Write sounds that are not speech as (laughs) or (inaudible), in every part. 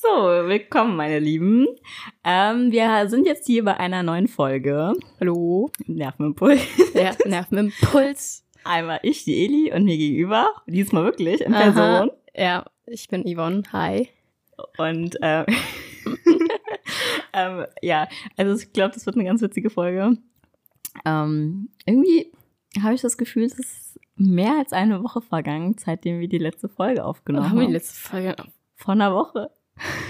So, willkommen, meine Lieben. Ähm, wir sind jetzt hier bei einer neuen Folge. Hallo. Nervenimpuls. Ja, Nervenimpuls. (laughs) Einmal ich, die Eli, und mir gegenüber, diesmal wirklich in Aha. Person. Ja, ich bin Yvonne. Hi. Und ähm, (laughs) ähm, ja, also ich glaube, das wird eine ganz witzige Folge. Ähm, irgendwie habe ich das Gefühl, es ist mehr als eine Woche vergangen, seitdem wir die letzte Folge aufgenommen haben. haben wir die letzte Folge? Vor einer Woche.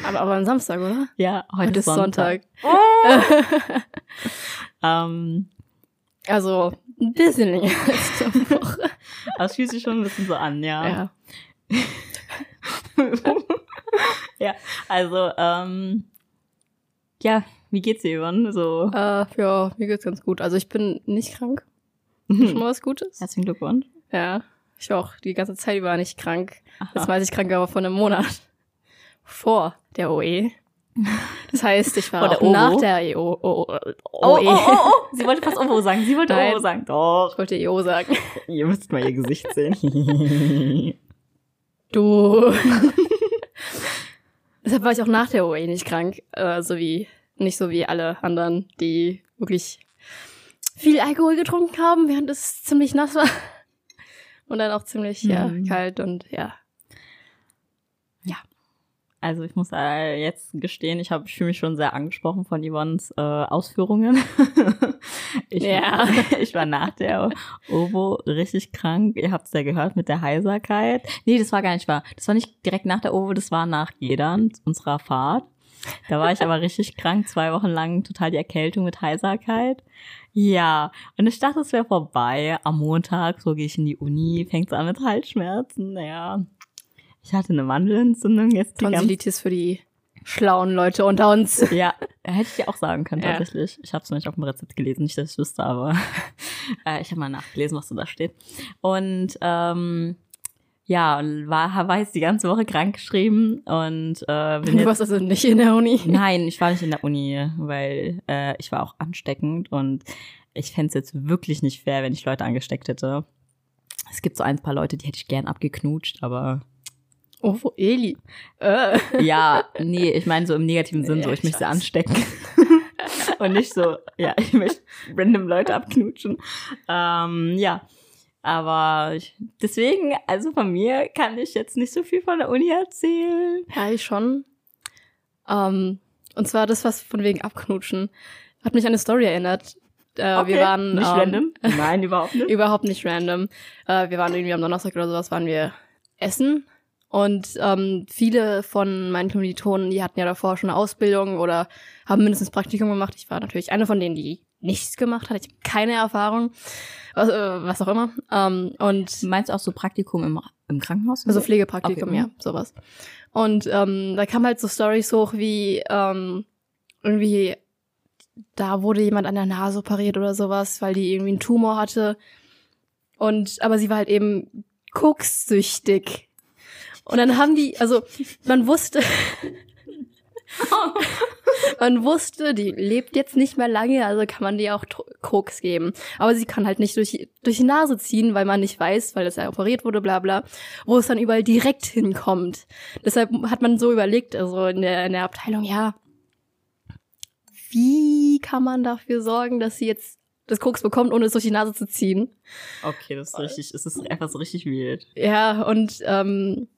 Aber, aber am Samstag, oder? Ja, heute, Heute ist Sonntag. (laughs) Ähm, Also ein bisschen länger als eine Woche. es fühlt sich schon ein bisschen so an, ja. Ja. (laughs) ja, also, ähm, ja, wie geht's dir, Yvonne? So, Äh, ja, mir geht's ganz gut. Also ich bin nicht krank. (laughs) Schon mal was Gutes. herzlichen Glückwunsch. Ja. Ich war auch die ganze Zeit über nicht krank. Aha. Das weiß ich krank aber vor einem Monat. Vor der OE. Das heißt, ich war auch nach der EO, Oh, oh, OE. oh, oh, sie wollte fast OVO sagen. Sie wollte Nein. Sagen. Doch. Ich wollte EO sagen. Ihr müsst mal ihr Gesicht sehen. (laughs) Du. (laughs) Deshalb war ich auch nach der OE nicht krank. Äh, so wie, nicht so wie alle anderen, die wirklich viel Alkohol getrunken haben, während es ziemlich nass war. Und dann auch ziemlich, ja, Mhm. kalt und ja. Also ich muss äh, jetzt gestehen, ich, hab- ich fühle mich schon sehr angesprochen von Yvonnes äh, Ausführungen. (laughs) ich, Ja. (laughs) ich war nach der OVO richtig krank. Ihr habt es ja gehört mit der Heiserkeit. Nee, das war gar nicht wahr. Das war nicht direkt nach der OVO, das war nach Gedern, unserer Fahrt. Da war ich aber richtig krank, zwei Wochen lang total die Erkältung mit Heiserkeit. Ja, und ich dachte, es wäre vorbei. Am Montag, so gehe ich in die Uni, fängt es an mit Halsschmerzen. Ja, ich hatte eine Mandelentzündung jetzt die Tonsillitis für die schlauen Leute unter uns. (laughs) ja, hätte ich dir auch sagen können, Ja. tatsächlich. Ich habe es noch nicht auf dem Rezept gelesen, nicht, dass ich wüsste, aber (laughs) äh, ich habe mal nachgelesen, was so da steht. Und ähm, ja, und war, war jetzt die ganze Woche krankgeschrieben und äh, bin Du warst also nicht in der Uni. Nein, ich war nicht in der Uni, weil äh, ich war auch ansteckend und ich fänd's jetzt wirklich nicht fair, wenn ich Leute angesteckt hätte. Es gibt so ein paar Leute, die hätte ich gern abgeknutscht, aber Oh, wo Eli? Äh. Ja, nee, ich meine so im negativen Sinn, so ich ich möchte weiß. anstecken. (laughs) Und nicht so, ja, ich möchte random Leute abknutschen. Ähm, ja, aber ich, deswegen, also von mir kann ich jetzt nicht so viel von der Uni erzählen. Ja, ich schon. Ähm, und zwar das, was von wegen Abknutschen, hat mich an eine Story erinnert. Äh, Wir waren nicht ähm, random. Nein, überhaupt nicht. (laughs) Überhaupt nicht random. Äh, wir waren irgendwie am Donnerstag oder sowas, waren wir essen. Und ähm, viele von meinen Kommilitonen, die hatten ja davor schon eine Ausbildung oder haben mindestens Praktikum gemacht. Ich war natürlich eine von denen, die nichts gemacht hat. Ich habe keine Erfahrung, was, äh, was auch immer. Ähm, und Meinst du auch so Praktikum im, im Krankenhaus? also so? Pflegepraktikum, Okay, ja, sowas. Und ähm, da kamen halt so Stories hoch wie ähm, irgendwie, da wurde jemand an der Nase operiert oder sowas, weil die irgendwie einen Tumor hatte. Und aber sie war halt eben kokssüchtig. Und dann haben die, also man wusste, (laughs) man wusste, die lebt jetzt nicht mehr lange, also kann man die auch Koks geben. Aber sie kann halt nicht durch, durch die Nase ziehen, weil man nicht weiß, weil das ja operiert wurde, bla bla, wo es dann überall direkt hinkommt. Deshalb hat man so überlegt, also in der, in der Abteilung, ja, wie kann man dafür sorgen, dass sie jetzt das Koks bekommt, ohne es durch die Nase zu ziehen? Okay, das ist richtig, es ist einfach so richtig wild. Ja, und ähm,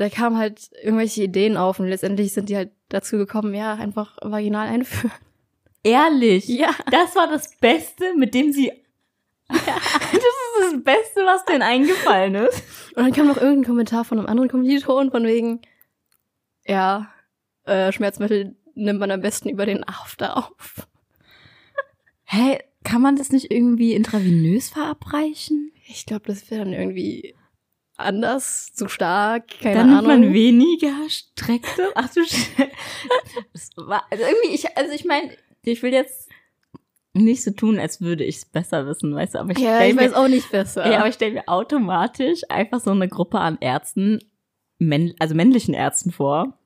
da kamen halt irgendwelche Ideen auf und letztendlich sind die halt dazu gekommen, ja, einfach vaginal einführen. Ehrlich? Ja. Das war das Beste, mit dem sie. (laughs) das ist das Beste, was denen eingefallen ist. Und dann kam noch irgendein Kommentar von einem anderen Kommiliton von wegen, ja, äh, Schmerzmittel nimmt man am besten über den After auf. Hä, kann man das nicht irgendwie intravenös verabreichen? Ich glaube, das wäre dann irgendwie anders, zu stark, keine Dann nimmt Ahnung. man weniger Strecke. Ach du (laughs) war, also irgendwie, ich, also ich meine, ich will jetzt nicht so tun, als würde ich es besser wissen, weißt du, aber ich ja, ich mir, weiß auch nicht besser. ja, aber ich stelle mir automatisch einfach so eine Gruppe an Ärzten, männ, also männlichen Ärzten vor,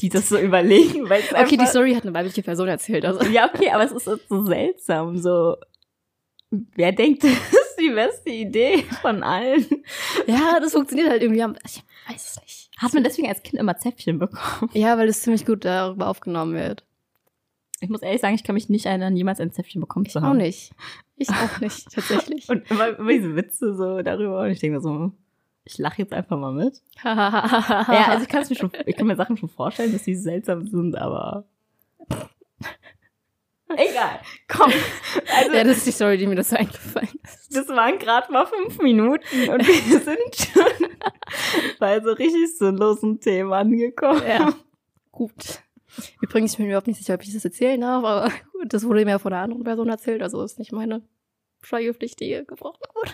die das so (laughs) überlegen, weil okay, die einfach, Story hat eine weibliche Person erzählt. Also. Ja, okay, aber es ist so seltsam, so, wer denkt das die beste Idee von allen. Ja, das funktioniert halt irgendwie. Ich weiß es nicht. Hat man deswegen als Kind immer Zäpfchen bekommen? Ja, weil es ziemlich gut darüber aufgenommen wird. Ich muss ehrlich sagen, ich kann mich nicht erinnern, jemals ein Zäpfchen bekommen zu Auch haben. nicht. Ich auch nicht, (laughs) tatsächlich. Und immer, immer diese Witze so darüber. Und ich denke mir so, ich lache jetzt einfach mal mit. (laughs) ja, also ich mir schon, ich kann mir Sachen schon vorstellen, dass die seltsam sind, aber. Egal. Komm. Also, ja, das ist die Story, die mir das so eingefallen ist. das waren gerade mal fünf Minuten und wir (laughs) sind schon bei so richtig sinnlosen Themen angekommen. Ja. Gut. Übrigens, ich bin mir überhaupt nicht sicher, ob ich das erzählen darf, aber gut, das wurde mir von einer anderen Person erzählt, also ist nicht meine Schweigepflicht, die hier gebrochen wurde.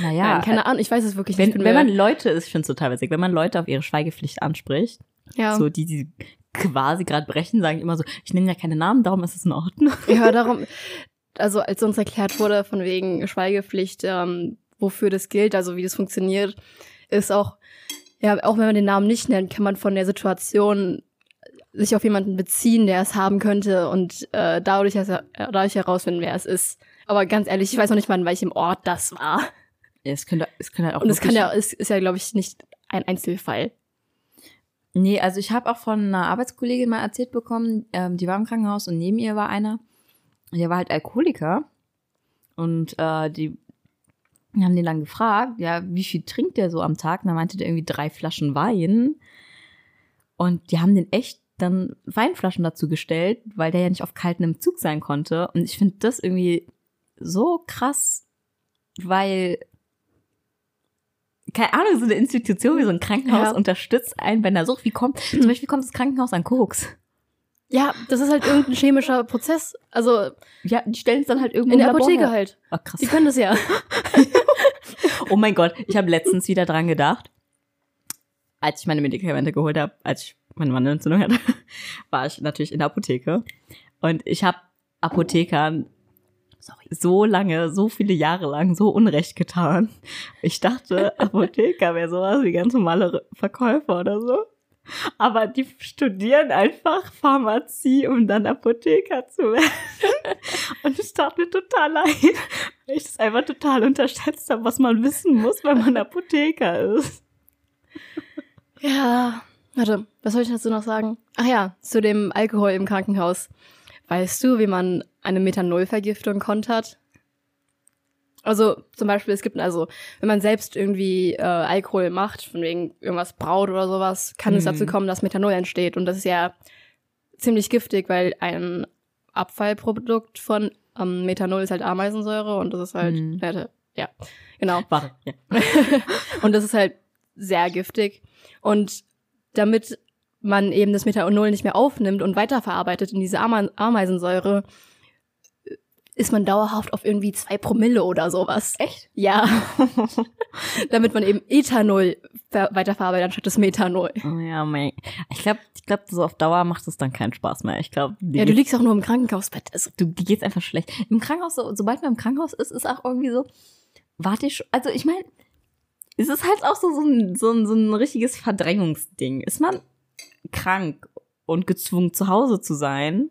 Naja, Nein, keine Ahnung, ich weiß es wirklich nicht. wenn, Ich bin wenn man Leute, ich finde es total witzig, wenn man Leute auf ihre Schweigepflicht anspricht, ja. so die, die quasi gerade brechen, sagen immer so, ich nenne ja keine Namen, darum ist es in Ordnung. Ja, (laughs) darum, also als uns erklärt wurde, von wegen Schweigepflicht, ähm, wofür das gilt, also wie das funktioniert, ist auch, ja, auch wenn man den Namen nicht nennt, kann man von der Situation sich auf jemanden beziehen, der es haben könnte und äh, dadurch, dadurch herausfinden, wer es ist. Aber ganz ehrlich, ich weiß noch nicht mal, in welchem Ort das war. Ja, es könnte, es könnte halt auch Und es kann ja, es ist ja, glaube ich, nicht ein Einzelfall. Nee, also ich habe auch von einer Arbeitskollegin mal erzählt bekommen, ähm, die war im Krankenhaus und neben ihr war einer, der war halt Alkoholiker. Und äh, die haben den dann gefragt, ja, wie viel trinkt der so am Tag? Und dann meinte der irgendwie drei Flaschen Wein. Und die haben den echt dann Weinflaschen dazu gestellt, weil der ja nicht auf kaltem Zug sein konnte. Und ich finde das irgendwie so krass, weil keine Ahnung, so eine Institution wie so ein Krankenhaus Ja. unterstützt einen, wenn da so viel kommt. Zum Beispiel kommt das Krankenhaus an Koks. Ja, das ist halt irgendein chemischer Prozess. Also Ja, die stellen es dann halt irgendwo in der Apotheke halt. Oh, krass. Die können das ja. (laughs) Oh mein Gott, ich habe letztens wieder dran gedacht, als ich meine Medikamente geholt habe, als ich meine Mandelentzündung hatte, (laughs) war ich natürlich in der Apotheke. Und ich habe Apothekern sorry, so lange, so viele Jahre lang so Unrecht getan. Ich dachte, (laughs) Apotheker wäre sowas wie ganz normale Verkäufer oder so. Aber die studieren einfach Pharmazie, um dann Apotheker zu werden. Und es tat mir total leid, weil ich das einfach total unterschätzt habe, was man wissen muss, wenn man Apotheker ist. Ja, warte, was soll ich dazu noch sagen? Ach ja, zu dem Alkohol im Krankenhaus. Weißt du, wie man eine Methanolvergiftung kontert? Also zum Beispiel, es gibt also, wenn man selbst irgendwie äh, Alkohol macht, von wegen irgendwas braut oder sowas, kann es Mhm. dazu kommen, dass Methanol entsteht. Und das ist ja ziemlich giftig, weil ein Abfallprodukt von ähm, Methanol ist halt Ameisensäure und das ist halt, Mhm. ja, genau. Warte, ja. (laughs) Und das ist halt sehr giftig. Und damit man eben das Methanol nicht mehr aufnimmt und weiterverarbeitet in diese Ameisensäure, ist man dauerhaft auf irgendwie zwei Promille oder sowas. Echt? Ja. (laughs) damit man eben Ethanol ver weiterverarbeitet anstatt das Methanol. Oh ja, mein. Ich glaube, ich glaub, so auf Dauer macht es dann keinen Spaß mehr. Ich glaube, Ja, du liegst auch nur im Krankenhausbett. Also, du, dir geht's einfach schlecht. Im Krankenhaus, so, sobald man im Krankenhaus ist, ist auch irgendwie so, warte ich, schon- also ich meine, es ist halt auch so, so, ein, so, ein, so ein richtiges Verdrängungsding. Ist man krank und gezwungen, zu Hause zu sein,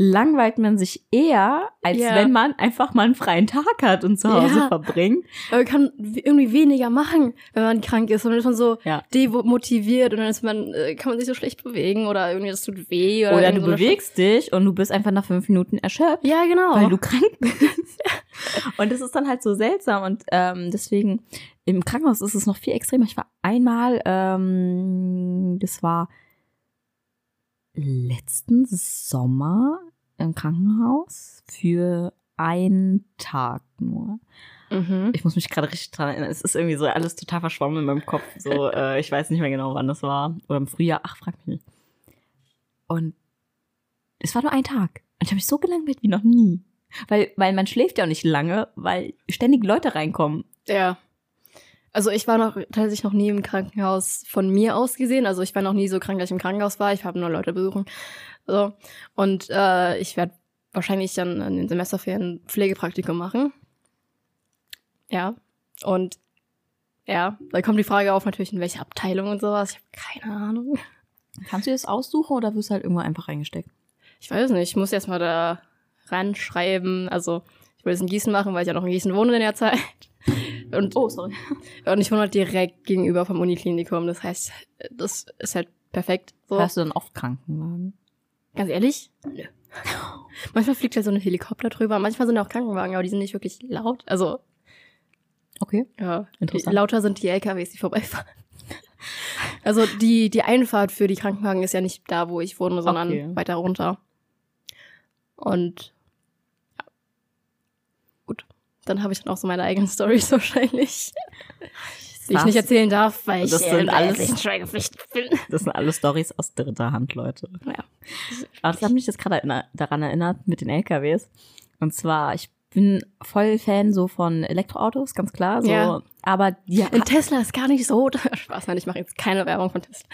langweilt man sich eher, als Ja. wenn man einfach mal einen freien Tag hat und zu Hause Ja. verbringt. man kann irgendwie weniger machen, wenn man krank ist. Und dann ist man so Ja. demotiviert und dann ist man, äh, kann man sich so schlecht bewegen oder irgendwie das tut weh. Oder, Oder du so bewegst dich und du bist einfach nach fünf Minuten erschöpft. Ja, genau. weil du krank bist. (laughs) Und das ist dann halt so seltsam und ähm, deswegen im Krankenhaus ist es noch viel extremer. Ich war einmal, ähm, das war letzten Sommer im Krankenhaus für einen Tag nur. mhm. Ich muss mich gerade richtig dran erinnern. Es ist irgendwie so alles total verschwommen in meinem Kopf. So, (laughs) äh, ich weiß nicht mehr genau, wann das war. Oder im Frühjahr. Ach, frag mich nicht. Und es war nur ein Tag. Und ich habe mich so gelangweilt wie noch nie. Weil, weil man schläft ja auch nicht lange, weil ständig Leute reinkommen. Ja. Also ich war noch tatsächlich noch nie im Krankenhaus von mir aus gesehen. Also ich war noch nie so krank, dass ich im Krankenhaus war. Ich habe nur Leute besuchen. So. Und äh, ich werde wahrscheinlich dann in den Semesterferien Pflegepraktikum machen. Ja. Und ja, da kommt die Frage auf natürlich, in welche Abteilung und sowas. Ich habe keine Ahnung. Kannst du das aussuchen oder wirst du halt irgendwo einfach reingesteckt? Ich weiß nicht, ich muss erst mal da ranschreiben. Also Ich wollte es in Gießen machen, weil ich ja noch in Gießen wohne in der Zeit. Und, Oh, sorry. (laughs) und ich wohne halt direkt gegenüber vom Uniklinikum. Das heißt, das ist halt perfekt. So. Hast du dann oft Krankenwagen? Ganz ehrlich? Nö. (laughs) manchmal fliegt halt so ein Helikopter drüber. Manchmal sind auch Krankenwagen, aber die sind nicht wirklich laut. Also, Okay. ja, die, Interessant. lauter sind die LKWs, die vorbeifahren. (laughs) Also die, die Einfahrt für die Krankenwagen ist ja nicht da, wo ich wohne, sondern Okay. weiter runter. Und. Dann habe ich dann auch so meine eigenen (laughs) Stories wahrscheinlich. Die ich nicht erzählen darf, weil ich Das sind äh, alles- rechtlich schweigepflichtig bin. Das sind alles Stories aus dritter Hand, Leute. Ja. Aber das hat mich jetzt gerade daran erinnert mit den LKWs. Und zwar, ich bin voll Fan so von Elektroautos, ganz klar. So. Ja. Aber die Und Tesla ist gar nicht so. (laughs) Spaß, nein, ich mache jetzt keine Werbung von Tesla.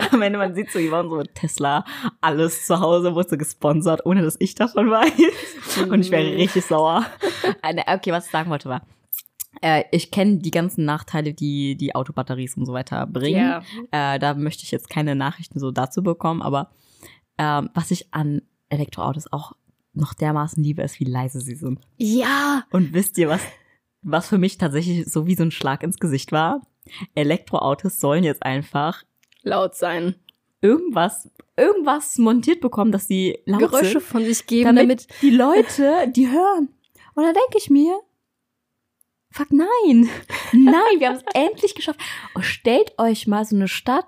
(laughs) am Ende, man sieht so, die waren so Tesla, alles zu Hause wurde so gesponsert, ohne dass ich davon (laughs) weiß. Und ich wäre richtig sauer. Okay, was ich sagen wollte war, äh, ich kenne die ganzen Nachteile, die die Autobatteries und so weiter bringen. Ja. Äh, da möchte ich jetzt keine Nachrichten so dazu bekommen, aber ähm, was ich an Elektroautos auch noch dermaßen liebe, ist, wie leise sie sind. Ja. Und wisst ihr, was, was für mich tatsächlich so wie so ein Schlag ins Gesicht war? Elektroautos sollen jetzt einfach Laut sein. irgendwas, irgendwas montiert bekommen, dass sie laut Geräusche sind, von sich geben, damit, damit die Leute die hören. Und da denke ich mir, fuck nein, (laughs) nein, wir haben es endlich geschafft. Und stellt euch mal so eine Stadt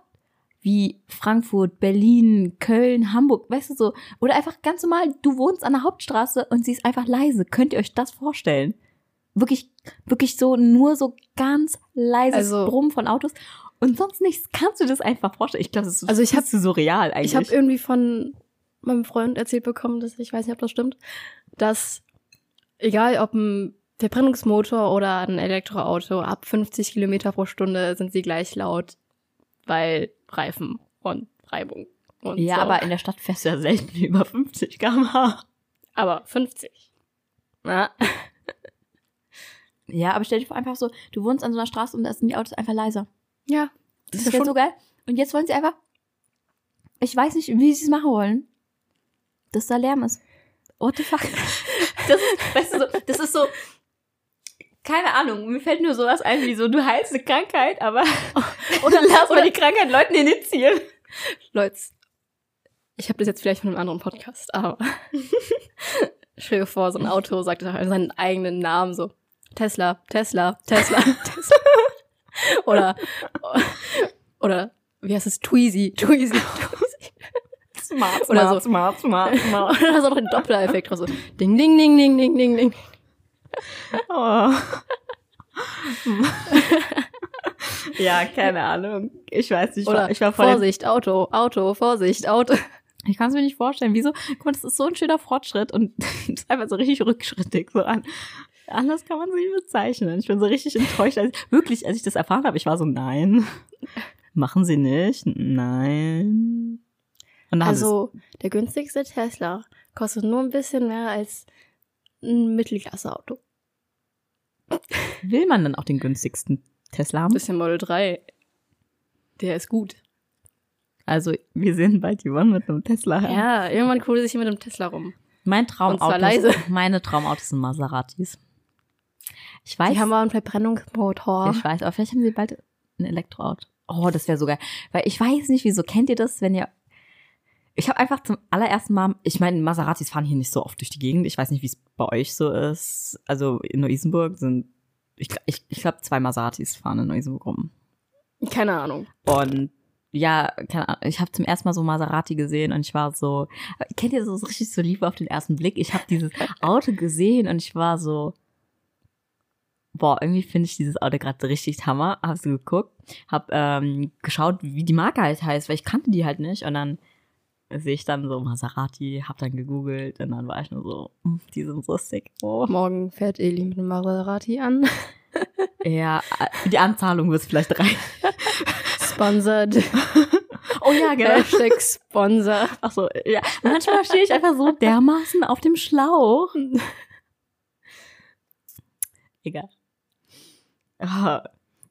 wie Frankfurt, Berlin, Köln, Hamburg, weißt du so, oder einfach ganz normal, du wohnst an der Hauptstraße und sie ist einfach leise. Könnt ihr euch das vorstellen? Wirklich, wirklich so, nur so ganz leises Also- Brummen von Autos und sonst nichts. Kannst du das einfach vorstellen? Ich glaube, das ist Also ich hab- surreal eigentlich. Ich habe irgendwie von meinem Freund erzählt bekommen, dass ich weiß nicht, ob das stimmt, dass egal ob ein Verbrennungsmotor oder ein Elektroauto, ab 50 Kilometer pro Stunde sind sie gleich laut, weil Reifen und Reibung und Ja, so. aber in der Stadt fährst du ja selten (laughs) über 50 km/h. aber 50. Na, (laughs) Ja, aber stell dir vor, einfach so, du wohnst an so einer Straße und da sind die Autos einfach leiser. ja, Das ist ist ja so geil. Und jetzt wollen sie einfach, ich weiß nicht, wie sie es machen wollen, dass da Lärm ist. What the fuck? Das ist, weißt du, so, das ist so, keine Ahnung, mir fällt nur sowas ein wie so, du heilst eine Krankheit, aber, (laughs) oder lass mal die Krankheit Leuten initiieren. Leute, ich habe das jetzt vielleicht von einem anderen Podcast, aber (laughs) stell dir vor, so ein Auto sagt seinen eigenen Namen so Tesla, Tesla, Tesla, Tesla. (laughs) Oder oder wie heißt es? Tweezy, Tweezy, Tweezy. Smart, Oder so. smart, smart, smart. Oder auch noch ein Doppler-Effekt draus. So ding, ding, ding, ding, ding, ding, ding. Oh. ja, keine Ahnung. Ich weiß nicht, Oder ich war voll Vorsicht, Auto, Auto, Vorsicht, Auto. Ich kann es mir nicht vorstellen. Wieso? Guck mal, das ist so ein schöner Fortschritt und (laughs) ist einfach so richtig rückschrittig. So an. Anders kann man sie nicht bezeichnen. Ich bin so richtig enttäuscht. Als, wirklich, als ich das erfahren habe, ich war so, nein. Machen sie nicht. Nein. Also der günstigste Tesla kostet nur ein bisschen mehr als ein Mittelklasse-Auto. will man dann auch den günstigsten Tesla haben? Das ist ja Model 3. Der ist gut. Also, wir sehen bald die One mit einem Tesla. Ja, irgendwann cruise ich hier mit dem Tesla rum. Mein Traumauto. leise. (laughs) Meine Traumautos sind Maseratis. Ich weiß. Die haben auch einen Verbrennungsmotor. Ich weiß, aber vielleicht haben sie bald ein Elektroauto. Oh, das wäre so geil. Weil ich weiß nicht, wieso kennt ihr das, wenn ihr. Ich habe einfach zum allerersten Mal, ich meine, Maseratis fahren hier nicht so oft durch die Gegend. Ich weiß nicht, wie es bei euch so ist. Also in Neu-Isenburg sind, ich, ich, ich glaube, zwei Maseratis fahren in Neu-Isenburg rum. Keine Ahnung. Und ja, keine Ahnung, ich habe zum ersten Mal so Maserati gesehen und ich war so, kennt ihr so so richtig so Liebe auf den ersten Blick? Ich habe dieses (laughs) Auto gesehen und ich war so, boah, irgendwie finde ich dieses Auto gerade richtig Hammer. Hast du geguckt? Hab ähm, geschaut, wie die Marke halt heißt, weil ich kannte die halt nicht und dann sehe ich dann so Maserati, hab dann gegoogelt und dann war ich nur so, hm, die sind so sick. Oh. Morgen fährt Eli mit einem Maserati an. (laughs) Ja, äh, die Anzahlung wird es vielleicht rein. Sponsored. (laughs) Oh ja, genau. Hashtag Sponsor. Ach so, ja. Manchmal stehe ich einfach so dermaßen auf dem Schlauch. Egal. Ah,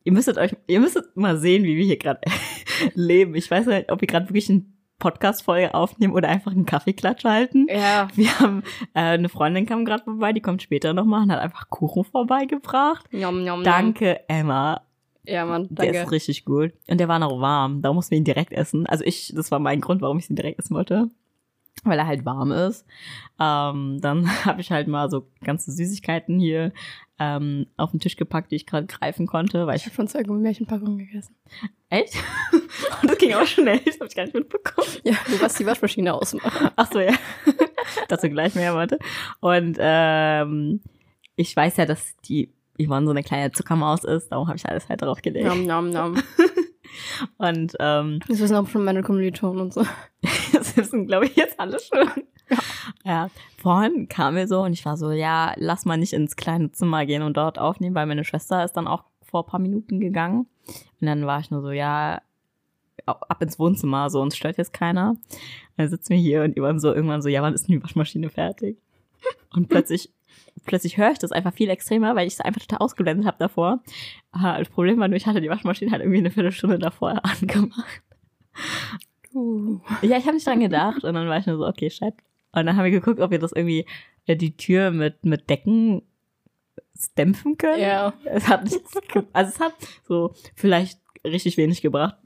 ihr müsstet euch, ihr müsstet mal sehen, wie wir hier gerade (laughs) leben. Ich weiß nicht, ob ihr gerade wirklich ein Podcast-Folge aufnehmen oder einfach einen Kaffeeklatsch halten. Ja. Wir haben, äh, eine Freundin kam gerade vorbei, die kommt später nochmal und hat einfach Kuchen vorbeigebracht. Njom, njom. Danke, Emma. Ja, Mann, Der danke. ist richtig gut. Und der war noch warm. Da mussten wir ihn direkt essen. Also ich, das war mein Grund, warum ich ihn direkt essen wollte. Weil er halt warm ist. Ähm, dann (laughs) habe ich halt mal so ganze Süßigkeiten hier ähm, auf den Tisch gepackt, die ich gerade greifen konnte. Weil Ich ich, habe schon zwei Gummibärchenpackungen gegessen. echt? (laughs) Und das ging auch schnell. Das habe ich gar nicht mitbekommen. Ja, du warst die Waschmaschine ausmachen. (laughs) Ach so, ja. Dazu gleich mehr, warte. Und ähm, ich weiß ja, dass die Yvonne so eine kleine Zuckermaus ist. Darum habe ich alles halt drauf gelegt. Nom, nom, nom. Und ähm, Das wissen auch schon meine Kommilitonen und so. Das wissen, glaube ich, jetzt alle schon. Ja. vorhin kam mir so und ich war so, ja, lass mal nicht ins kleine Zimmer gehen und dort aufnehmen, weil meine Schwester ist dann auch vor ein paar Minuten gegangen. Und dann war ich nur so, ja, ab ins Wohnzimmer, so uns stört jetzt keiner. Und dann sitzen wir hier und irgendwann so, irgendwann so, ja, wann ist denn die Waschmaschine fertig? Und (laughs) plötzlich, plötzlich höre ich das einfach viel extremer, weil ich es einfach total ausgeblendet habe davor. Ah, Das Problem war nur, ich hatte die Waschmaschine halt irgendwie eine Viertelstunde davor (laughs) angemacht. Uh. Ja, ich habe nicht dran gedacht und dann war ich nur so, okay, shit. Und dann haben wir geguckt, ob wir das irgendwie äh, die Tür mit mit Decken dämpfen können. Ja. Es hat nichts, also es hat so vielleicht richtig wenig gebracht,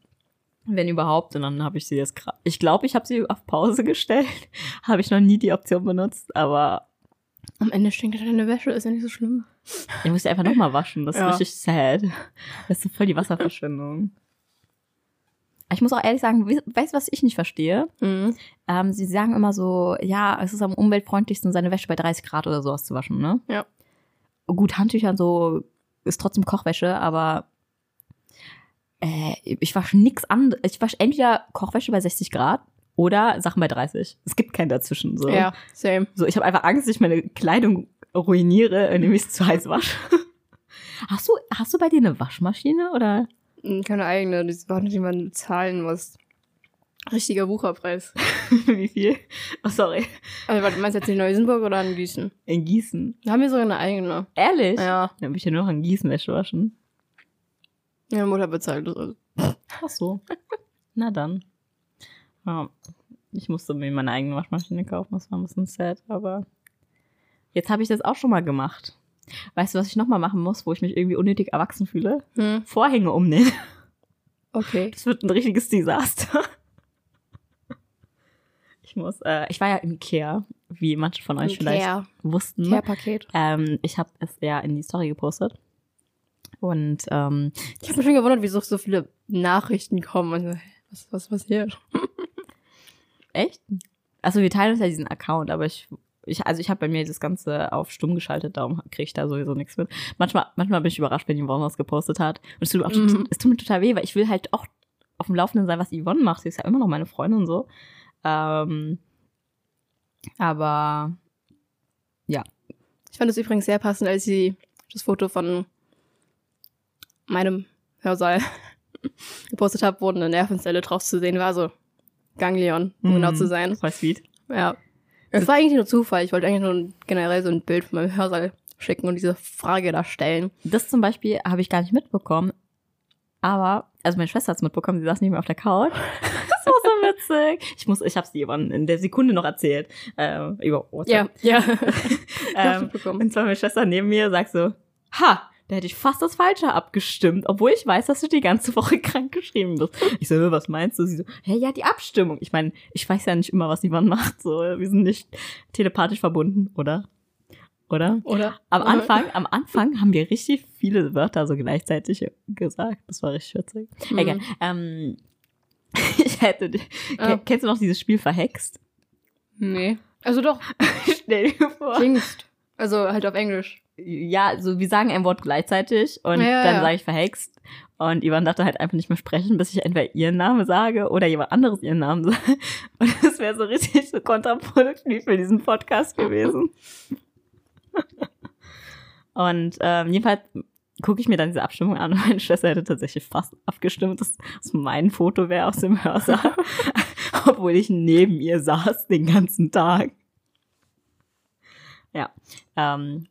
wenn überhaupt. Und dann habe ich sie jetzt, gra- ich glaube, ich habe sie auf Pause gestellt. (laughs) habe ich noch nie die Option benutzt, aber Am Ende stinkt halt deine Wäsche, ist ja nicht so schlimm. ich muss sie einfach nochmal waschen. Das ist Ja. richtig sad. Das ist so voll die Wasserverschwendung. Ich muss auch ehrlich sagen, we- weißt du, was ich nicht verstehe? Mhm. Ähm, sie sagen immer so, ja, es ist am umweltfreundlichsten, seine Wäsche bei 30 Grad oder sowas zu waschen, ne? Ja. Gut, Handtücher und so ist trotzdem Kochwäsche, aber äh, ich wasche nix anderes. Ich wasche entweder Kochwäsche bei 60 Grad oder Sachen bei 30. Es gibt kein dazwischen. So, Ja, same. so ich habe einfach Angst, dass ich meine Kleidung ruiniere, indem ich es zu heiß wasche. (laughs) Hast du, hast du bei dir eine Waschmaschine oder? Mhm, Keine eigene, die Worte, die man bezahlen muss. Richtiger Wucherpreis. (laughs) Wie viel? Oh, sorry. Also, warte, meinst du jetzt in Neusenburg oder in Gießen? In Gießen. Da haben wir sogar eine eigene. Ehrlich? Ja. Dann will ich ja nur noch in Gießen Wäsche waschen. Meine Mutter bezahlt das. Ach so. Na dann. Ja, ich musste mir meine eigene Waschmaschine kaufen, das war ein bisschen sad, aber jetzt habe ich das auch schon mal gemacht. Weißt du, was ich nochmal machen muss, wo ich mich irgendwie unnötig erwachsen fühle? Hm, Vorhänge umnähen. okay. Das wird ein richtiges Desaster. Ich muss, äh, ich war ja im Ikea, wie manche von euch vielleicht Care. wussten. Care-Paket. Ähm, ich habe es ja in die Story gepostet. Und ähm, Ich habe mich schon gewundert, wieso so viele Nachrichten kommen. Und was, was passiert? Echt? Also wir teilen uns ja diesen Account, aber ich, ich also ich habe bei mir das Ganze auf stumm geschaltet, darum kriege ich da sowieso nichts mit. Manchmal, manchmal bin ich überrascht, wenn Yvonne was gepostet hat. Und es tut, auch, Mhm. es tut mir total weh, weil ich will halt auch auf dem Laufenden sein, was Yvonne macht. Sie ist ja immer noch meine Freundin und so. Ähm, aber Ich fand es übrigens sehr passend, als sie das Foto von meinem Hörsaal (laughs) gepostet hat, wo eine Nervenzelle drauf zu sehen war. So Ganglion, um Mhm. genau zu sein. voll sweet. Ja. Es war eigentlich nur Zufall. Ich wollte eigentlich nur generell so ein Bild von meinem Hörsaal schicken und diese Frage da stellen. Das zum Beispiel habe ich gar nicht mitbekommen. Aber, also meine Schwester hat es mitbekommen, sie saß neben mir auf der Couch. (laughs) Das war so witzig. Ich muss, ich habe es dir Yvonne in der Sekunde noch erzählt. Ähm, über WhatsApp. Ja, ja. (laughs) Ähm, und zwar meine Schwester neben mir sagt so, ha, da hätte ich fast das Falsche abgestimmt, obwohl ich weiß, dass du die ganze Woche (laughs) krank geschrieben bist. Ich so, "Hä, was meinst du? Sie so, hey, ja, die Abstimmung. Ich meine, ich weiß ja nicht immer, was jemand (laughs) macht. So, wir sind nicht telepathisch verbunden, oder? Oder? Oder? Am Anfang, am Anfang haben wir richtig viele Wörter so gleichzeitig gesagt. Das war richtig witzig. Mhm. Egal. Ähm, (laughs) ich hätte, Ah. Ke- kennst du noch dieses Spiel Verhext? Nee. Also doch, Stell dir vor. Dingst. Also halt auf Englisch. Ja, so wir sagen ein Wort gleichzeitig und Ja, dann ja. sage ich verhext und Ivan darf halt einfach nicht mehr sprechen, bis ich entweder ihren Namen sage oder jemand anderes ihren Namen (laughs) sage. Und das wäre so richtig so kontraproduktiv für diesen Podcast gewesen. (laughs) und ähm, jedenfalls gucke ich mir dann diese Abstimmung an und (laughs) meine Schwester hätte tatsächlich fast abgestimmt, dass es mein Foto wäre aus dem Hörsaal, obwohl ich neben ihr saß den ganzen Tag. Ja. Ähm,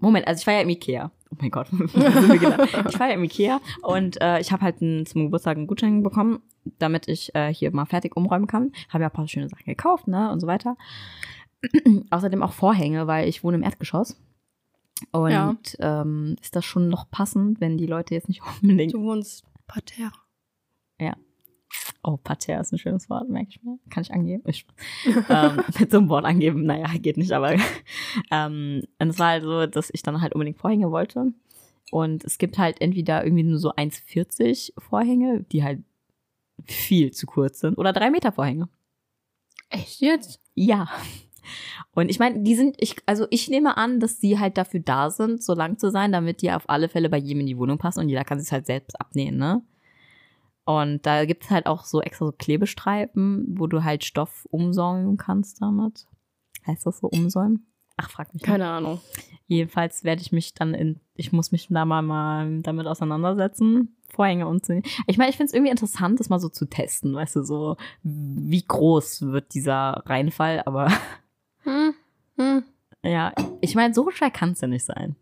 Moment, also ich war ja im Ikea. Oh mein Gott, (laughs) gelandet? ich war ja im Ikea und äh, ich habe halt einen, zum Geburtstag einen Gutschein bekommen. damit ich äh, hier mal fertig umräumen kann. Habe ja ein paar schöne Sachen gekauft, ne, und so weiter. (clears throat) Außerdem auch Vorhänge, weil ich wohne im Erdgeschoss. Und Ja. ähm, ist das schon noch passend, wenn die Leute jetzt nicht (laughs) unbedingt. Du wohnst parterre. Oh, Parterre ist ein schönes Wort, merke ich mir. Kann ich angeben? Ich, (laughs) ähm, mit so einem Wort angeben, naja, geht nicht, aber ähm, und es war halt so, dass ich dann halt unbedingt Vorhänge wollte. Und es gibt halt entweder irgendwie nur so 1,40 Vorhänge, die halt viel zu kurz sind, oder 3 Meter Vorhänge. Echt jetzt? Ja. Und ich meine, die sind, ich, also ich nehme an, dass die halt dafür da sind, so lang zu sein, damit die auf alle Fälle bei jedem in die Wohnung passen und jeder kann sich halt selbst abnähen, ne? Und da gibt es halt auch so extra so Klebestreifen, wo du halt Stoff umsäumen kannst damit. Heißt das so umsäumen? Ach, frag mich. nicht. Keine Ahnung. Jedenfalls werde ich mich dann in, ich muss mich da mal, mal damit auseinandersetzen, Vorhänge umzunehmen. Ich meine, ich finde es irgendwie interessant, das mal so zu testen, weißt du, so wie groß wird dieser Reinfall, aber (laughs) Hm. Hm. ja, ich meine, so schwer kann es ja nicht sein.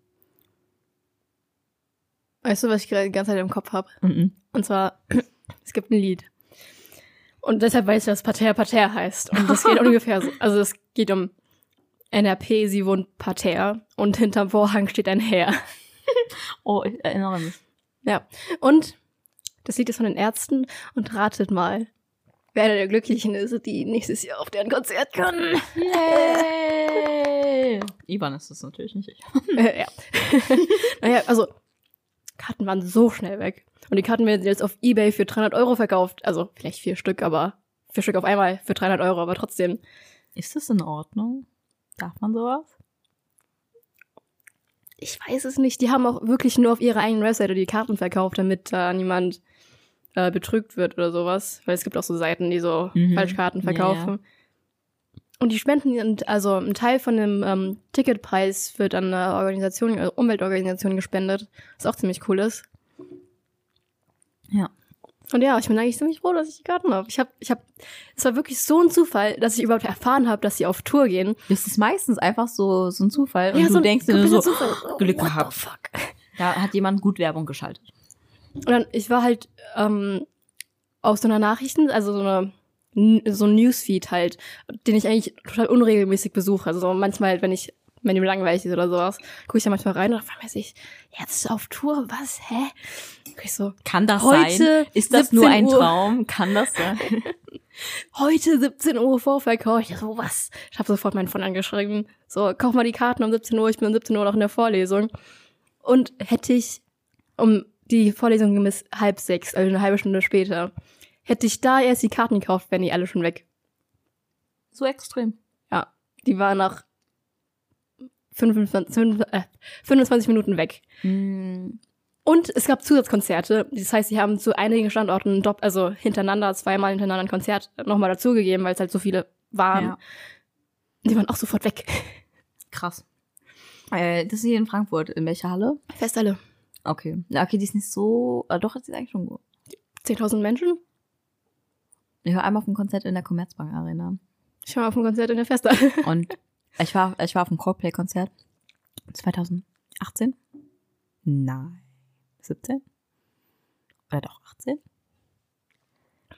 Weißt du, was ich gerade die ganze Zeit im Kopf habe? Mhm. Und zwar, es gibt ein Lied. Und deshalb weiß ich, dass Parterre Parterre heißt. Und das geht (laughs) ungefähr so. Also es geht um NRP, sie wohnt Parterre und hinterm Vorhang steht ein Herr. (laughs) Oh, ich erinnere mich. Ja. Und das Lied ist von den Ärzten und ratet mal, wer einer der Glücklichen ist, die nächstes Jahr auf deren Konzert können. Yay! (laughs) Ivan ist das natürlich nicht ich. Äh, ja. naja, also Karten waren so schnell weg. Und die Karten werden jetzt auf Ebay für 300 Euro verkauft. Also vielleicht vier Stück, aber vier Stück auf einmal für 300 Euro, aber trotzdem. Ist das in Ordnung? Darf man sowas? Ich weiß es nicht. Die haben auch wirklich nur auf ihrer eigenen Webseite die Karten verkauft, damit da niemand äh, betrügt wird oder sowas. Weil es gibt auch so Seiten, die so Mhm. Falschkarten Ja, verkaufen. Und die Spenden, also ein Teil von dem ähm, Ticketpreis wird an eine Organisation, äh, Umweltorganisation gespendet, was auch ziemlich cool ist. Ja. Und ja, ich bin eigentlich ziemlich froh, dass ich die Karten habe. Ich habe, ich habe, es war wirklich so ein Zufall, dass ich überhaupt erfahren habe, dass sie auf Tour gehen. Das ist meistens einfach so, so ein Zufall. Und ja, du so denkst dir so, Zufall. Glück What gehabt. fuck? da hat jemand gut Werbung geschaltet. Und dann, ich war halt ähm, auf so einer Nachrichten, also so eine so ein Newsfeed halt, den ich eigentlich total unregelmäßig besuche. Also so manchmal, halt, wenn ich, wenn mir langweilig ist oder sowas, gucke ich da manchmal rein und einmal sehe ich, jetzt auf Tour, was, hä? Guck ich so, Kann das Heute sein? Ist das 17 nur ein Uhr. Traum? Kann das sein? (laughs) heute 17 Uhr Vorverkauf. Ich so, was? Ich habe sofort meinen Freund angeschrieben. So, kauf mal die Karten um 17 Uhr, ich bin um 17 Uhr noch in der Vorlesung. Und hätte ich um die Vorlesung bis halb sechs, also eine halbe Stunde später, hätte ich da erst die Karten gekauft, wären die alle schon weg. so extrem. Ja, die waren nach 25, fünf- äh, 25 Minuten weg. Hm, Und es gab Zusatzkonzerte. Das heißt, sie haben zu einigen Standorten also hintereinander, zweimal hintereinander ein Konzert nochmal dazugegeben, weil es halt so viele waren. Ja. Die waren auch sofort weg. krass. Äh, das ist hier in Frankfurt. In welcher Halle? Festhalle. Okay. Okay, die ist nicht so. Äh, doch, ist eigentlich schon gut. 10.000 Menschen? Ich war einmal auf einem Konzert in der Commerzbank Arena. Ich war auf dem Konzert in der Festhalle. (laughs) Und ich war, ich war auf einem Coldplay-Konzert 2018. Nein. 17? Oder doch 18?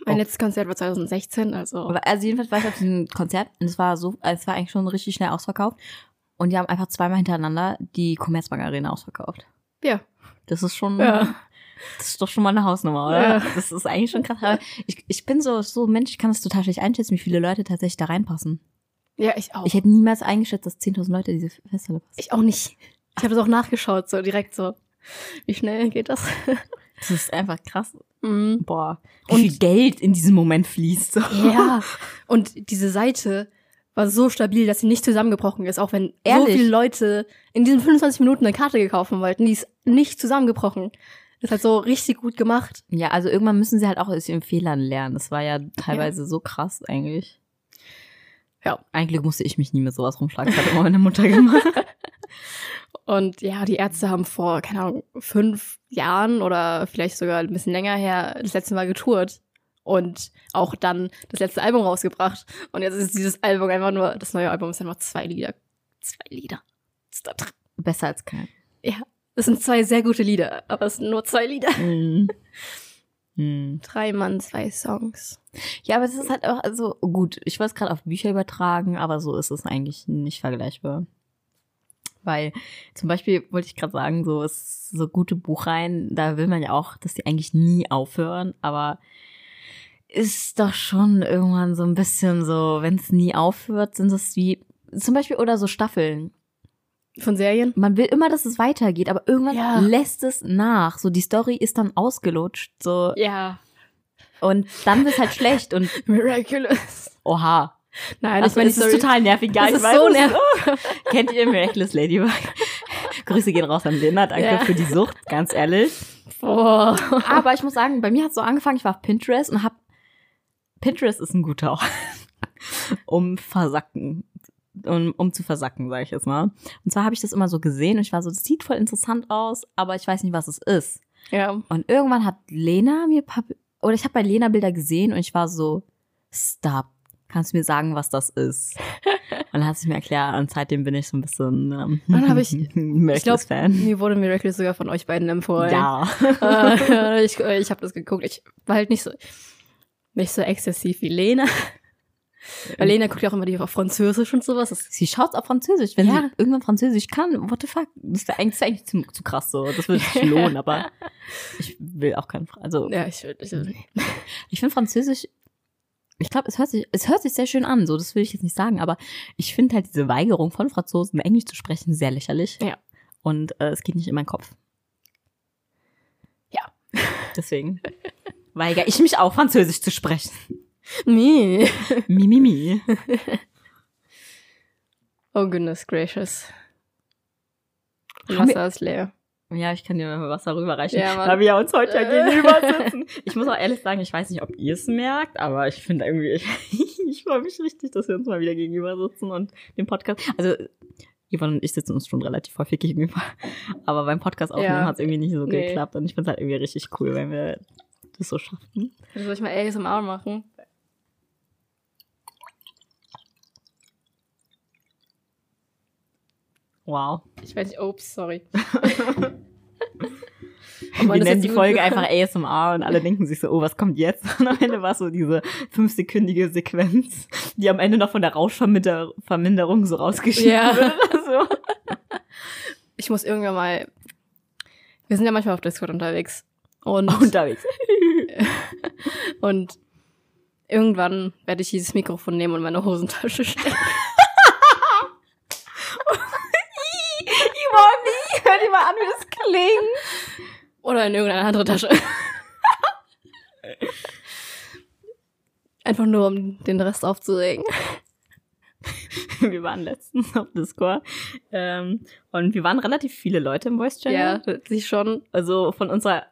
Mein Oh. letztes Konzert war 2016, also. Aber Also jedenfalls war ich auf diesem Konzert und es war so, es war eigentlich schon richtig schnell ausverkauft. Und die haben einfach zweimal hintereinander die Commerzbank Arena ausverkauft. Ja. Das ist schon, Ja. Das ist doch schon mal eine Hausnummer, oder? Ja. Das ist eigentlich schon krass. Aber ich, ich bin so, so Mensch, ich kann das total schlecht einschätzen, wie viele Leute tatsächlich da reinpassen. Ja, ich auch. Ich hätte niemals eingeschätzt, dass 10.000 Leute diese Festhalle passen. Ich auch nicht. Ich habe das auch nachgeschaut, so direkt so. Wie schnell geht das? Das ist einfach krass. Mhm. Boah. Wie Und- viel Geld in diesem Moment fließt. So. Ja. Und diese Seite war so stabil, dass sie nicht zusammengebrochen ist, auch wenn so Ehrlich? viele Leute in diesen 25 Minuten eine Karte gekauft wollten. Die ist nicht zusammengebrochen. Das ist halt so richtig gut gemacht. Ja, also irgendwann müssen sie halt auch aus ihren Fehlern lernen. Das war ja teilweise so krass eigentlich. Ja. Eigentlich musste ich mich nie mit sowas rumschlagen. Das hat immer meine Mutter gemacht. (laughs) Und ja, die Ärzte haben vor, keine Ahnung, fünf Jahren oder vielleicht sogar ein bisschen länger her das letzte Mal getourt. Und auch dann das letzte Album rausgebracht. Und jetzt ist dieses Album einfach nur, das neue Album ist einfach zwei Lieder. Zwei Lieder. Besser als kein. Ja, es sind zwei sehr gute Lieder, aber es sind nur zwei Lieder. Mhm. (laughs) Hm. Drei Mann, zwei Songs. Ja, aber es ist halt auch, also gut, ich wollte es gerade auf Bücher übertragen, aber so ist es eigentlich nicht vergleichbar. Weil zum Beispiel wollte ich gerade sagen, so ist so gute Buchreihen, da will man ja auch, dass die eigentlich nie aufhören, aber ist doch schon irgendwann so ein bisschen so, wenn es nie aufhört, sind es wie zum Beispiel oder so Staffeln. Von Serien? Man will immer, dass es weitergeht, aber irgendwann Ja. lässt es nach. So die Story ist dann ausgelutscht, so Ja. und dann ist halt schlecht und (laughs) Miraculous. oha. Nein, Also, ich meine, es ist total nervig. Ja, Das ich ist weiß so nervig. (laughs) Kennt ihr Miraculous Ladybug? (laughs) Grüße gehen raus an Linda. Danke Ja. für die Sucht, ganz ehrlich. Boah. Aber ich muss sagen, bei mir hat es so angefangen, ich war auf Pinterest und hab Pinterest ist ein guter Ort, um versacken, um, um zu versacken, sage ich jetzt mal. Und zwar habe ich das immer so gesehen und ich war so, das sieht voll interessant aus, aber ich weiß nicht, was es ist. Ja. Und irgendwann hat Lena mir paar, oder ich habe bei Lena Bilder gesehen und ich war so, stop, kannst du mir sagen, was das ist? (laughs) Und dann hat sie mir erklärt und seitdem bin ich so ein bisschen ähm, Dann hab ich- (laughs) Miraculous-Fan. Mir wurde Miraculous sogar von euch beiden empfohlen. Ja. Äh, (laughs) ich ich habe das geguckt. Ich war halt nicht so nicht so exzessiv wie Lena. Weil Lena guckt ja auch immer die auf Französisch und sowas. Sie schaut's auf Französisch. Wenn Ja. sie irgendwann Französisch kann, what the fuck? Das wäre eigentlich, wär eigentlich zu, zu krass so. Das würde sich (laughs) lohnen, aber ich will auch kein Fra- Also, ja, ich, ich, ich finde Französisch, ich glaube, es hört sich, es hört sich sehr schön an, so, das will ich jetzt nicht sagen, aber ich finde halt diese Weigerung von Franzosen, Englisch zu sprechen, sehr lächerlich. Ja. Und äh, es geht nicht in meinen Kopf. Ja. Deswegen weigere ich mich auch, Französisch zu sprechen. Nee. Mi, mi, mi. (laughs) Oh goodness gracious. Wasser ist leer. Ja, ich kann dir mal Wasser rüberreichen, Ja, da wir uns heute ja (laughs) gegenüber sitzen. Ich muss auch ehrlich sagen, ich weiß nicht, ob ihr es merkt, aber ich finde irgendwie, ich, (laughs) ich freue mich richtig, dass wir uns mal wieder gegenüber sitzen und den Podcast. Also, Yvonne und ich sitzen uns schon relativ häufig gegenüber, aber beim Podcast aufnehmen Ja. hat es irgendwie nicht so Nee. geklappt und ich finde es halt irgendwie richtig cool, wenn wir das so schaffen. Soll ich mal ASMR machen? Wow. Ich weiß nicht, ups, sorry. (laughs) Wir man das nennen die gut Folge bekommt. einfach ASMR und alle denken sich so, oh, was kommt jetzt? (laughs) Und am Ende war es so diese fünfsekündige Sequenz, die am Ende noch von der Rauschverminderung so rausgeschnitten Ja. wird. so. Ich muss irgendwann mal. Wir sind ja manchmal auf Discord unterwegs. Und, (laughs) unterwegs. und irgendwann werde ich dieses Mikrofon nehmen und in meine Hosentasche stecken. Yvonne, hör dir mal an, wie das klingt. Oder in irgendeine andere Tasche. Einfach nur, um den Rest aufzuregen. Wir waren letztens auf Discord ähm, und wir waren relativ viele Leute im Voice Channel. Ja, sich schon. Also von unserer,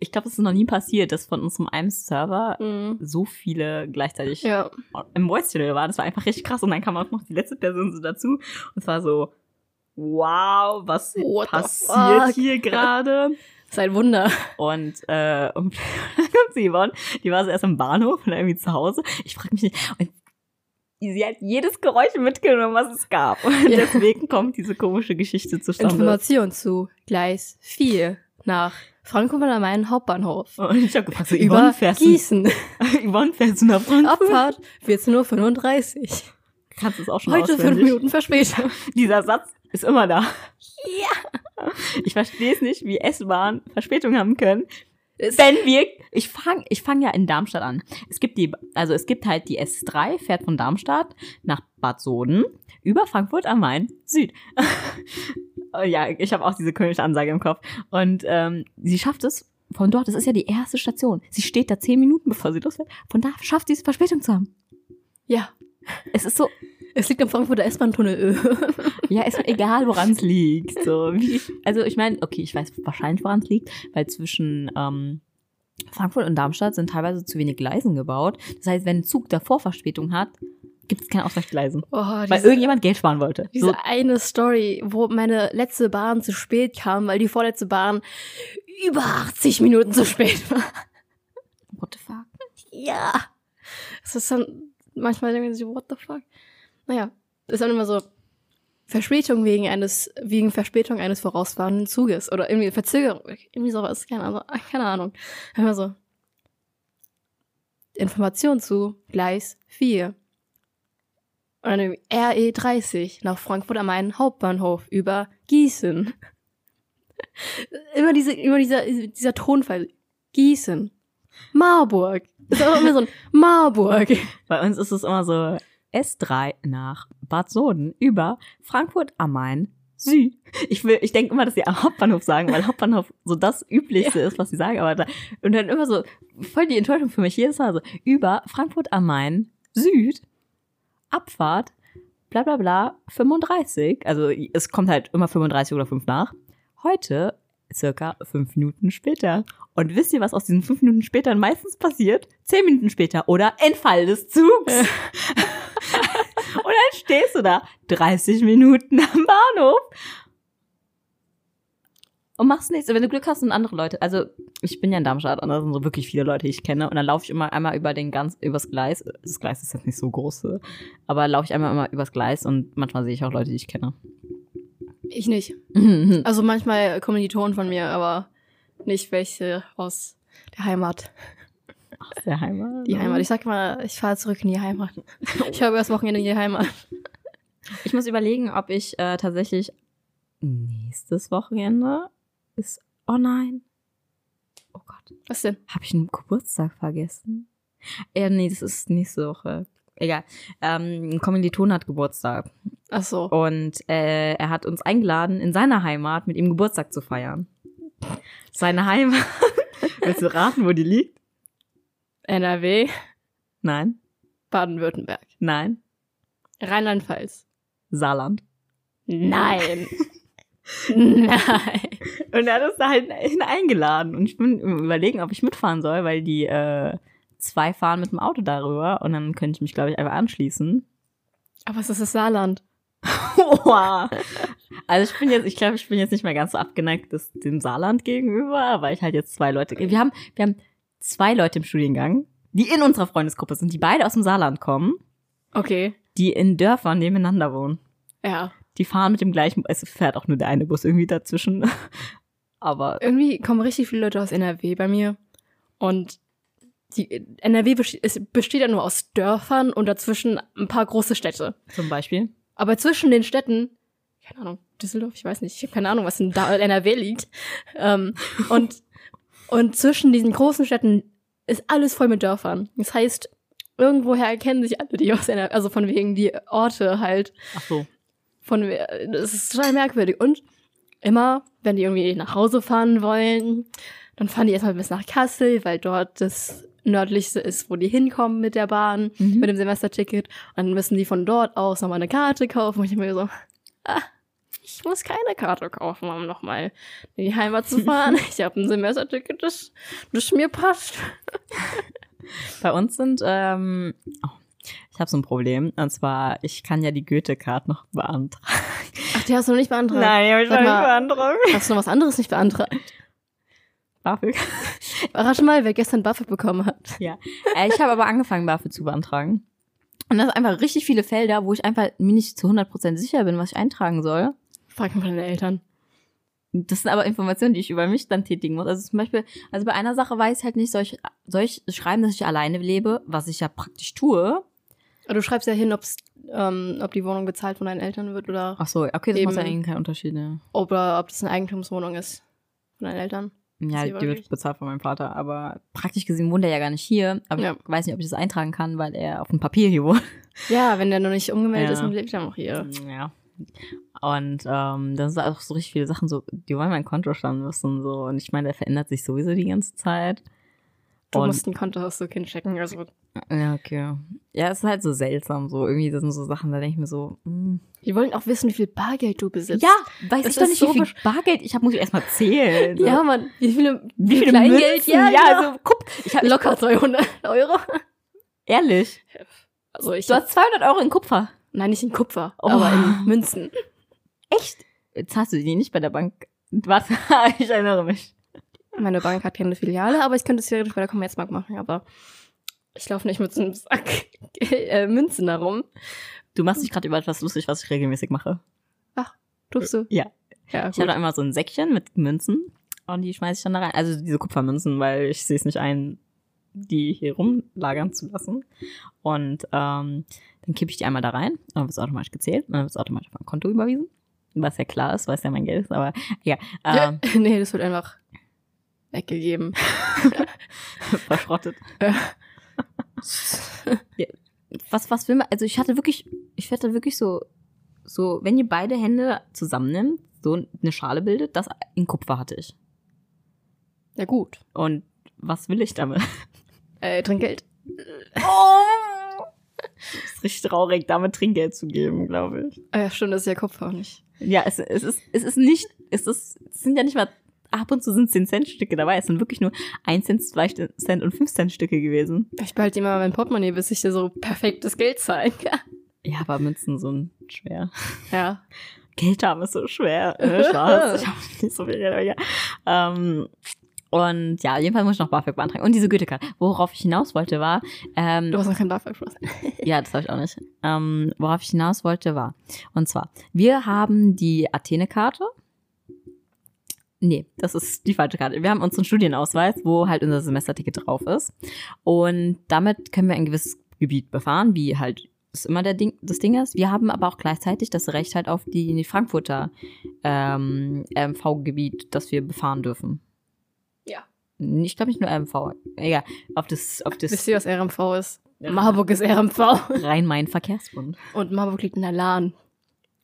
ich glaube, es ist noch nie passiert, dass von unserem einem Server Mhm. so viele gleichzeitig Ja. im Voice Channel waren. Das war einfach richtig krass. Und dann kam auch noch die letzte Person so dazu. Und es war so, wow, was What passiert hier gerade? (laughs) Ist ein Wunder. Und, äh, und (laughs) dann kommt sie Yvonne, die war so erst im Bahnhof und irgendwie zu Hause. Ich frage mich nicht, und sie hat jedes Geräusch mitgenommen, was es gab. Und Ja. deswegen kommt diese komische Geschichte zustande. Information zu Gleis 4 nach Frankfurt am Main Hauptbahnhof. Und ich habe gefragt, so, Über Yvonne, fährst du, Gießen. (laughs) Yvonne, fährst du nach Frankfurt? Abfahrt 14.35 Uhr. Kannst du es auch schon Heute fünf auswendig? Minuten Verspätung. Dieser Satz ist immer da. Ja. Ich verstehe es nicht, wie S-Bahn Verspätung haben können. Wenn wir, ich fange ich fang ja in Darmstadt an. Es gibt die, also es gibt halt die S3, fährt von Darmstadt nach Bad Soden über Frankfurt am Main Süd. (laughs) Ja, ich habe auch diese kölnische Ansage im Kopf. Und ähm, sie schafft es von dort, das ist ja die erste Station. Sie steht da zehn Minuten, bevor sie losfährt. Von da schafft sie es, Verspätung zu haben. Ja. Es ist so, Es liegt am Frankfurter S-Bahn-Tunnel. (laughs) Ja, ist mir egal, woran es liegt. So, wie also ich meine, okay, ich weiß wahrscheinlich, woran es liegt, weil zwischen ähm, Frankfurt und Darmstadt sind teilweise zu wenig Gleisen gebaut. Das heißt, wenn ein Zug davor Verspätung hat, gibt es keine Ausweichgleisen. Oh, Weil diese, irgendjemand Geld sparen wollte. diese So, eine Story, wo meine letzte Bahn zu spät kam, weil die vorletzte Bahn über 80 Minuten zu spät war. what the fuck? Ja. Es ist dann, manchmal denken sie, what the fuck? Naja, das ist dann immer so, Verspätung wegen eines, wegen Verspätung eines vorausfahrenden Zuges oder irgendwie Verzögerung, irgendwie sowas, keine Ahnung, (laughs) keine Ahnung. Immer so, Information zu Gleis 4. Und dann irgendwie RE30 nach Frankfurt am Main Hauptbahnhof über Gießen. (laughs) immer diese, immer dieser, dieser Tonfall. Gießen. Marburg. Das ist immer so ein Marburg. Bei uns ist es immer so S3 nach Bad Soden über Frankfurt am Main Süd. Ich will, ich denke immer, dass sie am Hauptbahnhof sagen, weil Hauptbahnhof so das Üblichste ist, was sie sagen. Aber da, und dann immer so voll die Enttäuschung für mich jedes Mal so über Frankfurt am Main Süd Abfahrt bla bla bla 35. Also es kommt halt immer 35 oder 5 nach. Heute circa 5 Minuten später. Und wisst ihr, was aus diesen 5 Minuten später meistens passiert? 10 Minuten später oder Entfall des Zugs. (laughs) Und dann stehst du da 30 Minuten am Bahnhof und machst nichts. Wenn du Glück hast, sind andere Leute. Also ich bin ja in Darmstadt und da sind so wirklich viele Leute, die ich kenne. Und dann laufe ich immer einmal über den ganz übers Gleis. Das Gleis ist jetzt nicht so groß, aber laufe ich einmal immer übers Gleis und manchmal sehe ich auch Leute, die ich kenne. Ich nicht. (laughs) Also manchmal Kommilitonen von mir, aber nicht welche aus der Heimat. Aus der Heimat? Die Heimat. Ich sag mal, ich fahre zurück in die Heimat. (laughs) Ich habe das Wochenende in die Heimat. Ich muss überlegen, ob ich äh, tatsächlich nächstes Wochenende ist. Oh nein. Oh Gott. Was denn? Habe ich einen Geburtstag vergessen? Ja, nee, das ist nächste Woche. Egal. Ähm, ein Kommiliton hat Geburtstag. Ach so. Und äh, er hat uns eingeladen, in seiner Heimat mit ihm Geburtstag zu feiern. Seine Heimat. (laughs) Willst du raten, wo die liegt? NRW, Nein. Baden-Württemberg, Nein. Rheinland-Pfalz. Saarland. Nein. (laughs) Nein. Und er hat uns da halt hin eingeladen. Und ich bin überlegen, ob ich mitfahren soll, weil die äh, zwei fahren mit dem Auto darüber. Und dann könnte ich mich, glaube ich, einfach anschließen. Aber es ist das Saarland. (laughs) Wow. Also ich bin jetzt, ich glaube, ich bin jetzt nicht mehr ganz so abgeneigt des, dem Saarland gegenüber, weil ich halt jetzt zwei Leute, wir haben, wir haben zwei Leute im Studiengang, die in unserer Freundesgruppe sind, die beide aus dem Saarland kommen, Okay. die in Dörfern nebeneinander wohnen. Ja. Die fahren mit dem gleichen, es fährt auch nur der eine Bus irgendwie dazwischen. (laughs) Aber Irgendwie kommen richtig viele Leute aus NRW bei mir. Und die NRW besteht, es besteht ja nur aus Dörfern und dazwischen ein paar große Städte. zum Beispiel. Aber zwischen den Städten, keine Ahnung, Düsseldorf, ich weiß nicht, ich habe keine Ahnung, was in NRW liegt. Ähm, und, und zwischen diesen großen Städten ist alles voll mit Dörfern. Das heißt, irgendwoher erkennen sich alle die aus NRW, also von wegen die Orte halt. Ach so. Von, das ist total merkwürdig. Und immer, wenn die irgendwie nach Hause fahren wollen, dann fahren die erstmal bis nach Kassel, weil dort das nördlichste ist, wo die hinkommen mit der Bahn, Mhm. mit dem Semesterticket. Und dann müssen die von dort aus nochmal eine Karte kaufen. Und ich mir so, ah, ich muss keine Karte kaufen, um nochmal in die Heimat zu fahren. (laughs) ich habe ein Semesterticket, das, das mir passt. (laughs) Bei uns sind, ähm, oh, ich habe so ein Problem. Und zwar, ich kann ja die Goethe-Card noch beantragen. Ach, die hast du noch nicht beantragt. Nein, habe ich noch nicht beantragen. Hast du noch was anderes nicht beantragt? BAföG. (laughs) Rate mal, wer gestern BAföG bekommen hat. Ja. Äh, ich habe aber angefangen, BAföG zu beantragen. Und das sind einfach richtig viele Felder, wo ich einfach mir nicht zu 100% sicher bin, was ich eintragen soll. Frag mal deine Eltern. Das sind aber Informationen, die ich über mich dann tätigen muss. Also zum Beispiel, also bei einer Sache weiß ich halt nicht, soll ich, soll ich schreiben, dass ich alleine lebe, was ich ja praktisch tue. Aber du schreibst ja hin, ob's, ähm, ob die Wohnung bezahlt von deinen Eltern wird oder, Ach so, okay, das Eben. macht ja irgendwie keinen Unterschied. Ne? oder ob das eine Eigentumswohnung ist von deinen Eltern. Ja, die wirklich? wird bezahlt von meinem Vater, aber praktisch gesehen wohnt er ja gar nicht hier. Aber Ja. ich weiß nicht, ob ich das eintragen kann, weil er auf dem Papier hier wohnt. Ja, wenn der noch nicht umgemeldet Ja. ist, dann lebt er noch hier. Ja. Und ähm, das sind auch so richtig viele Sachen, so, die wollen mein Kontostand wissen. So. Und ich meine, der verändert sich sowieso die ganze Zeit. Du Und- musst ein Kontoauszug checken. Also, Ja, okay. Ja, es ist halt so seltsam. So, irgendwie, das sind so Sachen, da denke ich mir so, mm. die wollen auch wissen, wie viel Bargeld du besitzt. ja, weiß Das ich doch nicht, so wie viel Bargeld ich habe, muss ich erstmal zählen. So. Ja, Mann, wie viele, wie viele Kleingeld? Münzen? Ja, ja genau. also guck, ich habe Locker 200 Euro. ehrlich, Also ich du hast 200 Euro in Kupfer. nein, nicht in Kupfer, Oh. aber in Münzen. Echt? Jetzt hast du die nicht bei der Bank. Warte, (laughs) ich erinnere mich. Meine Bank hat keine Filiale, aber ich könnte es theoretisch bei der Commerzbank machen, aber ich laufe nicht mit so einem Sack (laughs) äh, Münzen herum. Du machst dich gerade über etwas lustig, was ich regelmäßig mache. Tust du? Ja. Ja, Ich habe da immer so ein Säckchen mit Münzen und die schmeiße ich dann da rein. Also diese Kupfermünzen, weil ich sehe es nicht ein, die hier rumlagern zu lassen. Und ähm, dann kippe ich die einmal da rein und dann wird es automatisch gezählt und dann wird es automatisch auf mein Konto überwiesen. Was ja klar ist, weil es ja mein Geld ist, aber ja. Ähm, (laughs) nee, das wird einfach weggegeben. (laughs) verschrottet. (laughs) ja. Was, was will man, also ich hatte wirklich, ich hatte wirklich so, so, wenn ihr beide Hände zusammennimmt, so eine Schale bildet, das in Kupfer hatte ich. Ja, gut. Und was will ich damit? Äh, Trinkgeld. Oh! Ist richtig traurig, damit Trinkgeld zu geben, glaube ich. Ah ja, stimmt, das ist ja Kupfer auch nicht. Ja, es, es, ist, es ist nicht, es, ist, es sind ja nicht mal, ab und zu sind 10 Cent Stücke dabei. Es sind wirklich nur 1 Cent, 2 Cent und 5 Cent Stücke gewesen. Ich behalte immer mein Portemonnaie, bis ich dir so perfektes Geld zeigen kann. Ja, aber Münzen so schwer. Ja. Geld haben ist so schwer. Äh, Spaß. ich habe nicht so viel Geld, aber ja. Ähm, und ja, jedenfalls muss ich noch BAföG beantragen. Und diese Gütekarte. Worauf ich hinaus wollte, war. Ähm, Du hast noch kein BAföG Spaß. ja, das habe ich auch nicht. Ähm, worauf ich hinaus wollte, war. Und zwar, wir haben die Athene-Karte. Nee, das ist die falsche Karte. Wir haben unseren Studienausweis, wo halt unser Semesterticket drauf ist. Und damit können wir ein gewisses Gebiet befahren, wie halt ist immer der Ding, das Ding ist. Wir haben aber auch gleichzeitig das Recht halt auf die, Frankfurter ähm, MV-Gebiet, das wir befahren dürfen. Ich glaube nicht nur MV. Egal, auf das, auf das Wisst ihr, was RMV ist? Ja. Marburg ist RMV. Rhein-Main-Verkehrsbund. Und Marburg liegt in der Lahn.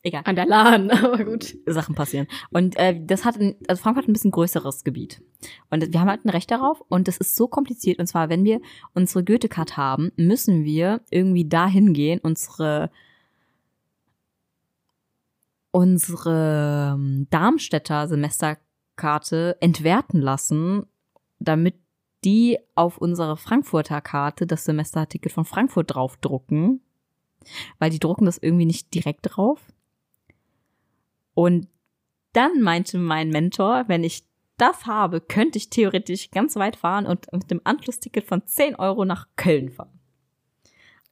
Egal. An der Lahn, (laughs) aber gut. Sachen passieren. Und äh, das hat, ein, also Frankfurt hat ein bisschen größeres Gebiet. Und wir haben halt ein Recht darauf. Und das ist so kompliziert. Und zwar, wenn wir unsere Goethe-Card haben, müssen wir irgendwie dahin gehen, unsere unsere ähm, Darmstädter Semesterkarte entwerten lassen, damit die auf unsere Frankfurter Karte das Semesterticket von Frankfurt draufdrucken. Weil die drucken das irgendwie nicht direkt drauf. Und dann meinte mein Mentor, wenn ich das habe, könnte ich theoretisch ganz weit fahren und mit dem Anschlussticket von 10 Euro nach Köln fahren.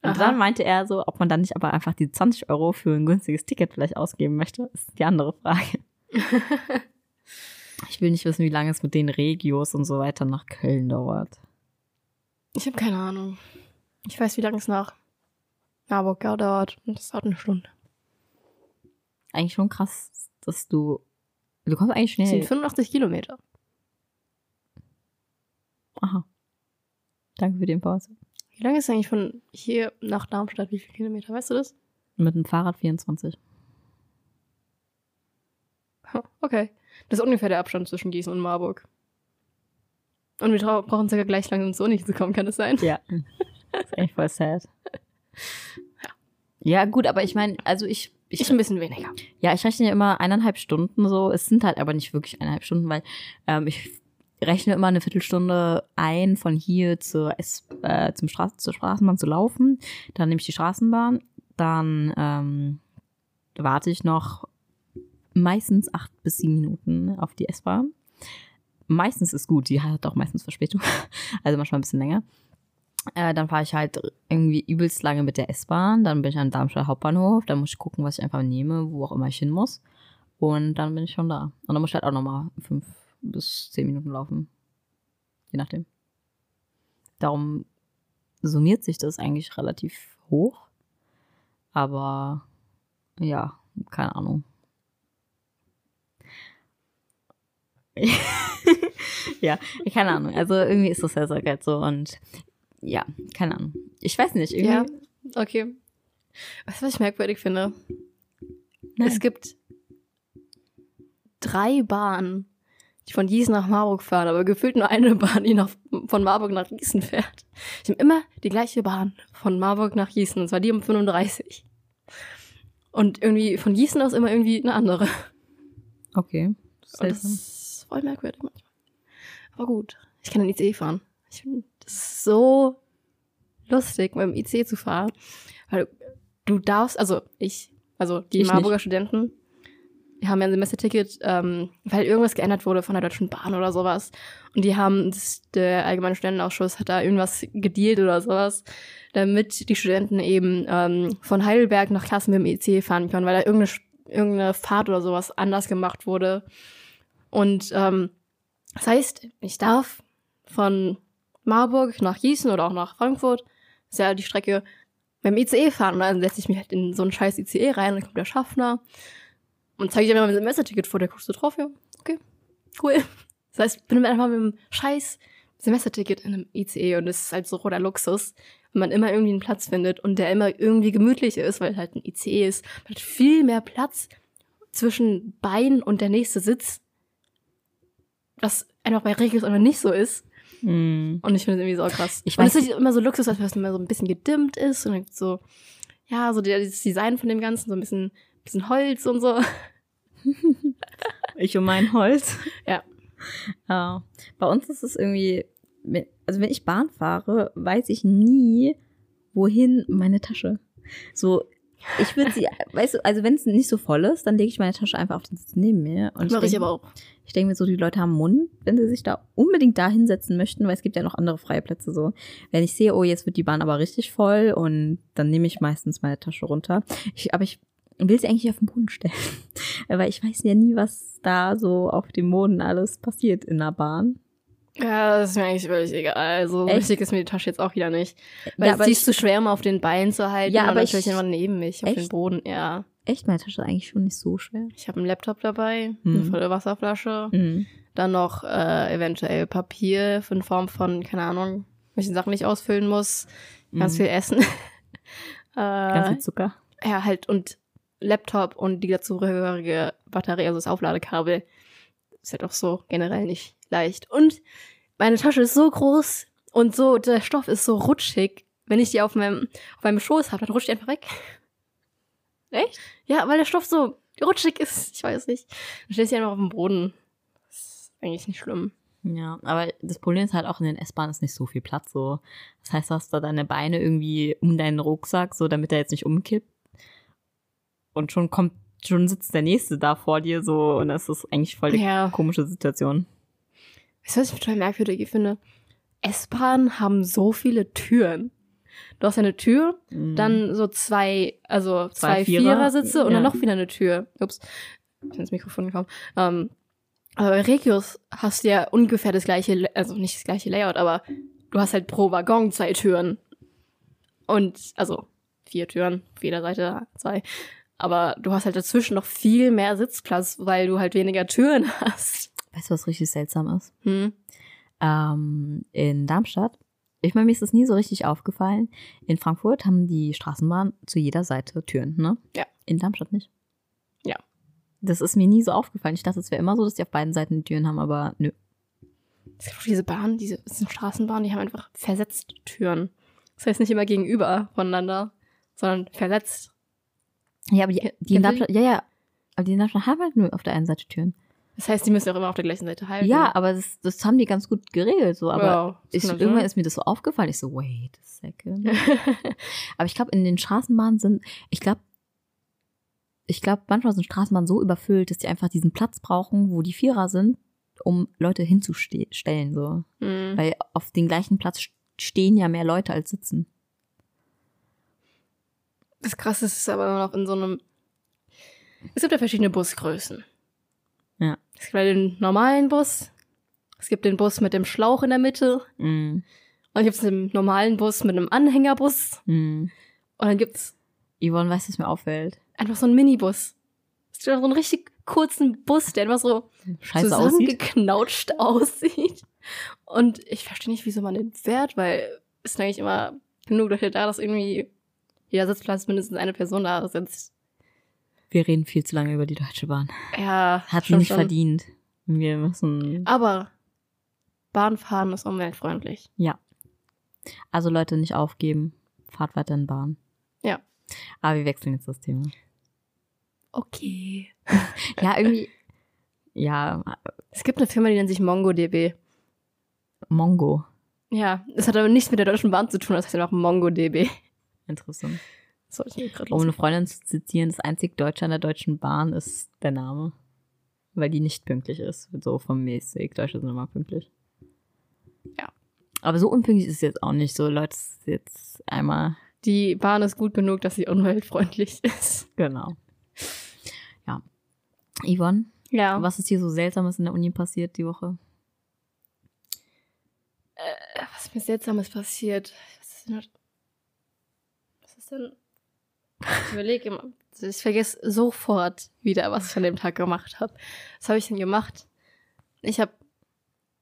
Und Aha. dann meinte er so, ob man dann nicht aber einfach die 20 Euro für ein günstiges Ticket vielleicht ausgeben möchte, ist die andere Frage. (laughs) ich will nicht wissen, wie lange es mit den Regios und so weiter nach Köln dauert. Ich habe keine Ahnung. Ich weiß, wie lange es nach Marburg ja, dauert. Und das dauert eine Stunde. Eigentlich schon krass, dass du. Du kommst eigentlich Das sind schnell. 85 Kilometer. Aha. Danke für die Information. Wie lange ist es eigentlich von hier nach Darmstadt? Wie viele Kilometer? Weißt du das? Mit dem Fahrrad 24. (laughs) Okay. Das ist ungefähr der Abstand zwischen Gießen und Marburg. Und wir brauchen circa gleich lange, um zur Uni zu kommen, kann das sein? Ja. (laughs) Das ist eigentlich voll sad. Ja, gut, aber ich meine, also ich, ich, Ich ein bisschen weniger. ja, ich rechne ja immer eineinhalb Stunden so. Es sind halt aber nicht wirklich eineinhalb Stunden, weil ähm, ich rechne immer eine Viertelstunde ein, von hier zur, S äh, zum Straß zur Straßenbahn zu laufen. Dann nehme ich die Straßenbahn. Dann ähm, warte ich noch meistens acht bis sieben Minuten auf die S-Bahn. Meistens ist gut, die hat auch meistens Verspätung. (laughs) Also manchmal ein bisschen länger. Äh, dann fahre ich halt irgendwie übelst lange mit der S-Bahn. Dann bin ich am Darmstadt Hauptbahnhof. Dann muss ich gucken, was ich einfach nehme, wo auch immer ich hin muss. Und dann bin ich schon da. Und dann muss ich halt auch nochmal fünf bis zehn Minuten laufen. Je nachdem. Darum summiert sich das eigentlich relativ hoch. Aber ja, keine Ahnung. (laughs) ja, keine Ahnung. Also irgendwie ist das ja so halt so und ja, keine Ahnung. Ich weiß nicht, irgendwie. Ja. Okay. Weißt du, was ich merkwürdig finde? Nein. Es gibt drei Bahnen, die von Gießen nach Marburg fahren, aber gefühlt nur eine Bahn, die nach, von Marburg nach Gießen fährt. Ich habe immer die gleiche Bahn von Marburg nach Gießen, und zwar die um 35. Und irgendwie von Gießen aus immer irgendwie eine andere. Okay. Das voll merkwürdig manchmal. Aber gut, ich kann den ICE fahren. Ich finde, das so lustig, mit dem ICE zu fahren. Weil du, du darfst, also ich, also die Ich Marburger Studenten, die haben ja ein Semesterticket, ähm, weil irgendwas geändert wurde von der Deutschen Bahn oder sowas. Und die haben, das, der Allgemeine Studentenausschuss hat da irgendwas gedealt oder sowas, damit die Studenten eben ähm, von Heidelberg nach Kassel mit dem ICE fahren können, weil da irgendeine, irgendeine Fahrt oder sowas anders gemacht wurde. Und ähm, das heißt, ich darf von Marburg nach Gießen oder auch nach Frankfurt, ist ja die Strecke beim ICE fahren und dann setze ich mich halt in so einen scheiß ICE rein dann kommt der Schaffner und zeige ich dir mal mein Semesterticket vor, der guckst du drauf, ja, okay, cool. Das heißt, ich bin einfach mit einem scheiß Semesterticket in einem ICE und das ist halt so roter Luxus, wenn man immer irgendwie einen Platz findet und der immer irgendwie gemütlich ist, weil halt ein ICE ist. Man hat viel mehr Platz zwischen Bein und der nächste Sitz, was einfach bei Regios einfach nicht so ist. Mm. Und ich finde es irgendwie so krass. Ich und es ist immer so Luxus, dass es immer so ein bisschen gedimmt ist und dann gibt's so, ja, so der- dieses Design von dem Ganzen, so ein bisschen, bisschen Holz und so. (laughs) Ich um mein Holz. Ja. Ja. Bei uns ist es irgendwie, wenn- also wenn ich Bahn fahre, weiß ich nie, wohin meine Tasche. So, ich würde sie, weißt du, also wenn es nicht so voll ist, dann lege ich meine Tasche einfach auf den Sitz neben mir. Und Mache ich denk- aber auch. Ich denke mir so, die Leute haben Mund, wenn sie sich da unbedingt da hinsetzen möchten, weil es gibt ja noch andere freie Plätze so. Wenn ich sehe, oh, jetzt wird die Bahn aber richtig voll und dann nehme ich meistens meine Tasche runter. Ich, aber ich will sie eigentlich auf den Boden stellen. (laughs) weil ich weiß ja nie, was da so auf dem Boden alles passiert in der Bahn. Ja, das ist mir eigentlich völlig egal. Also, Echt? wichtig ist mir die Tasche jetzt auch wieder nicht. Weil Ja, es aber ist zu schwer, mal auf den Beinen zu halten. Ja, und aber dann ich- stelle ich einfach neben mich auf Echt? den Boden. Ja. echt, meine Tasche ist eigentlich schon nicht so schwer. Ich habe einen Laptop dabei, eine Mhm. volle Wasserflasche, Mhm. dann noch äh, eventuell Papier für in Form von, keine Ahnung, welche Sachen ich ausfüllen muss, ganz Mhm. viel Essen. (laughs) Ganz äh, viel Zucker. ja, halt und Laptop und die dazugehörige Batterie, also das Aufladekabel. Ist halt auch so generell nicht leicht. Und meine Tasche ist so groß und so, der Stoff ist so rutschig. Wenn ich die auf meinem, auf meinem Schoß habe, dann rutscht die einfach weg. Echt? Ja, weil der Stoff so rutschig ist. Ich weiß nicht. Dann stellst du die einfach auf dem Boden. Das ist eigentlich nicht schlimm. Ja, aber das Problem ist halt auch in den S-Bahnen ist nicht so viel Platz so. Das heißt, du hast da deine Beine irgendwie um deinen Rucksack, so damit er jetzt nicht umkippt. Und schon kommt, schon sitzt der nächste da vor dir so und das ist eigentlich voll die Ja. komische Situation. Weißt du, was ich total merkwürdig finde? S-Bahnen haben so viele Türen. Du hast eine Tür, Mhm. dann so zwei, also zwei, Zwei Vierer. Vierersitze und dann Ja. noch wieder eine Tür. Ups, ich bin ins Mikrofon gekommen. Ähm, aber bei Regios hast du ja ungefähr das gleiche, also nicht das gleiche Layout, aber du hast halt pro Waggon zwei Türen. Und, also vier Türen, auf jeder Seite zwei. Aber du hast halt dazwischen noch viel mehr Sitzplatz, weil du halt weniger Türen (laughs) hast. Weißt du, was richtig seltsam ist? Hm. Ähm, in Darmstadt, ich meine, mir ist das nie so richtig aufgefallen. In Frankfurt haben die Straßenbahnen zu jeder Seite Türen, ne? Ja. In Darmstadt nicht. Ja. Das ist mir nie so aufgefallen. Ich dachte, es wäre immer so, dass die auf beiden Seiten Türen haben, aber nö. Es gibt auch diese Bahnen, diese sind Straßenbahnen, die haben einfach versetzt Türen. Das heißt nicht immer gegenüber voneinander, sondern versetzt. Ja, aber die, die Darmstadt, ja, ja. Aber die Darmstadt haben halt nur auf der einen Seite Türen. Das heißt, die müssen auch immer auf der gleichen Seite halten. Ja, aber das, das haben die ganz gut geregelt, so. Aber das ich, irgendwann sein. ist mir das so aufgefallen. Ich so, wait a second. (laughs) aber ich glaube, in den Straßenbahnen sind, ich glaube, ich glaube, manchmal sind Straßenbahnen so überfüllt, dass die einfach diesen Platz brauchen, wo die Vierer sind, um Leute hinzustellen, so. Hm. Weil auf den gleichen Platz st- stehen ja mehr Leute als sitzen. Das Krasse ist aber immer noch in so einem. Es gibt ja verschiedene Busgrößen. Ja. Es gibt ja den normalen Bus. Es gibt den Bus mit dem Schlauch in der Mitte. Mm, Und dann gibt es den normalen Bus mit einem Anhängerbus. mm. Und dann gibt es Yvonne weiß, was mir auffällt. einfach so einen Minibus. Es gibt so einen richtig kurzen Bus, der einfach so Scheiße aussieht. zusammengeknautscht (laughs) aussieht. Und ich verstehe nicht, wieso man den fährt, weil es ist eigentlich immer genug Leute da, dass irgendwie jeder Sitzplatz mindestens eine Person da sitzt. Wir reden viel zu lange über die Deutsche Bahn. Ja, Hat sie nicht schon. verdient. Wir müssen. Aber Bahnfahren ist umweltfreundlich. Also Leute, nicht aufgeben. Fahrt weiter in Bahn. Ja. Aber wir wechseln jetzt das Thema. Okay. (laughs) Ja, irgendwie. ja, Es gibt eine Firma, die nennt sich MongoDB. Mongo. Ja, das hat aber nichts mit der Deutschen Bahn zu tun, das heißt einfach MongoDB. Interessant. Das wollte ich mir gerade Um eine Freundin zu zitieren, das einzig Deutsche an der Deutschen Bahn ist der Name. Weil die nicht pünktlich ist. So vom mäßig. Deutsche sind immer pünktlich. Ja. Aber so unpünktlich ist es jetzt auch nicht so. Leute, es ist jetzt einmal. Die Bahn ist gut genug, dass sie umweltfreundlich (laughs) ist. Genau. Ja. Yvonne, Ja. was ist hier so Seltsames in der Uni passiert die Woche? was Was ist mir Seltsames passiert? Was ist denn? Denn? Ich überlege immer. Ich vergesse sofort wieder, was ich an dem Tag gemacht habe. Was habe ich denn gemacht? Ich habe,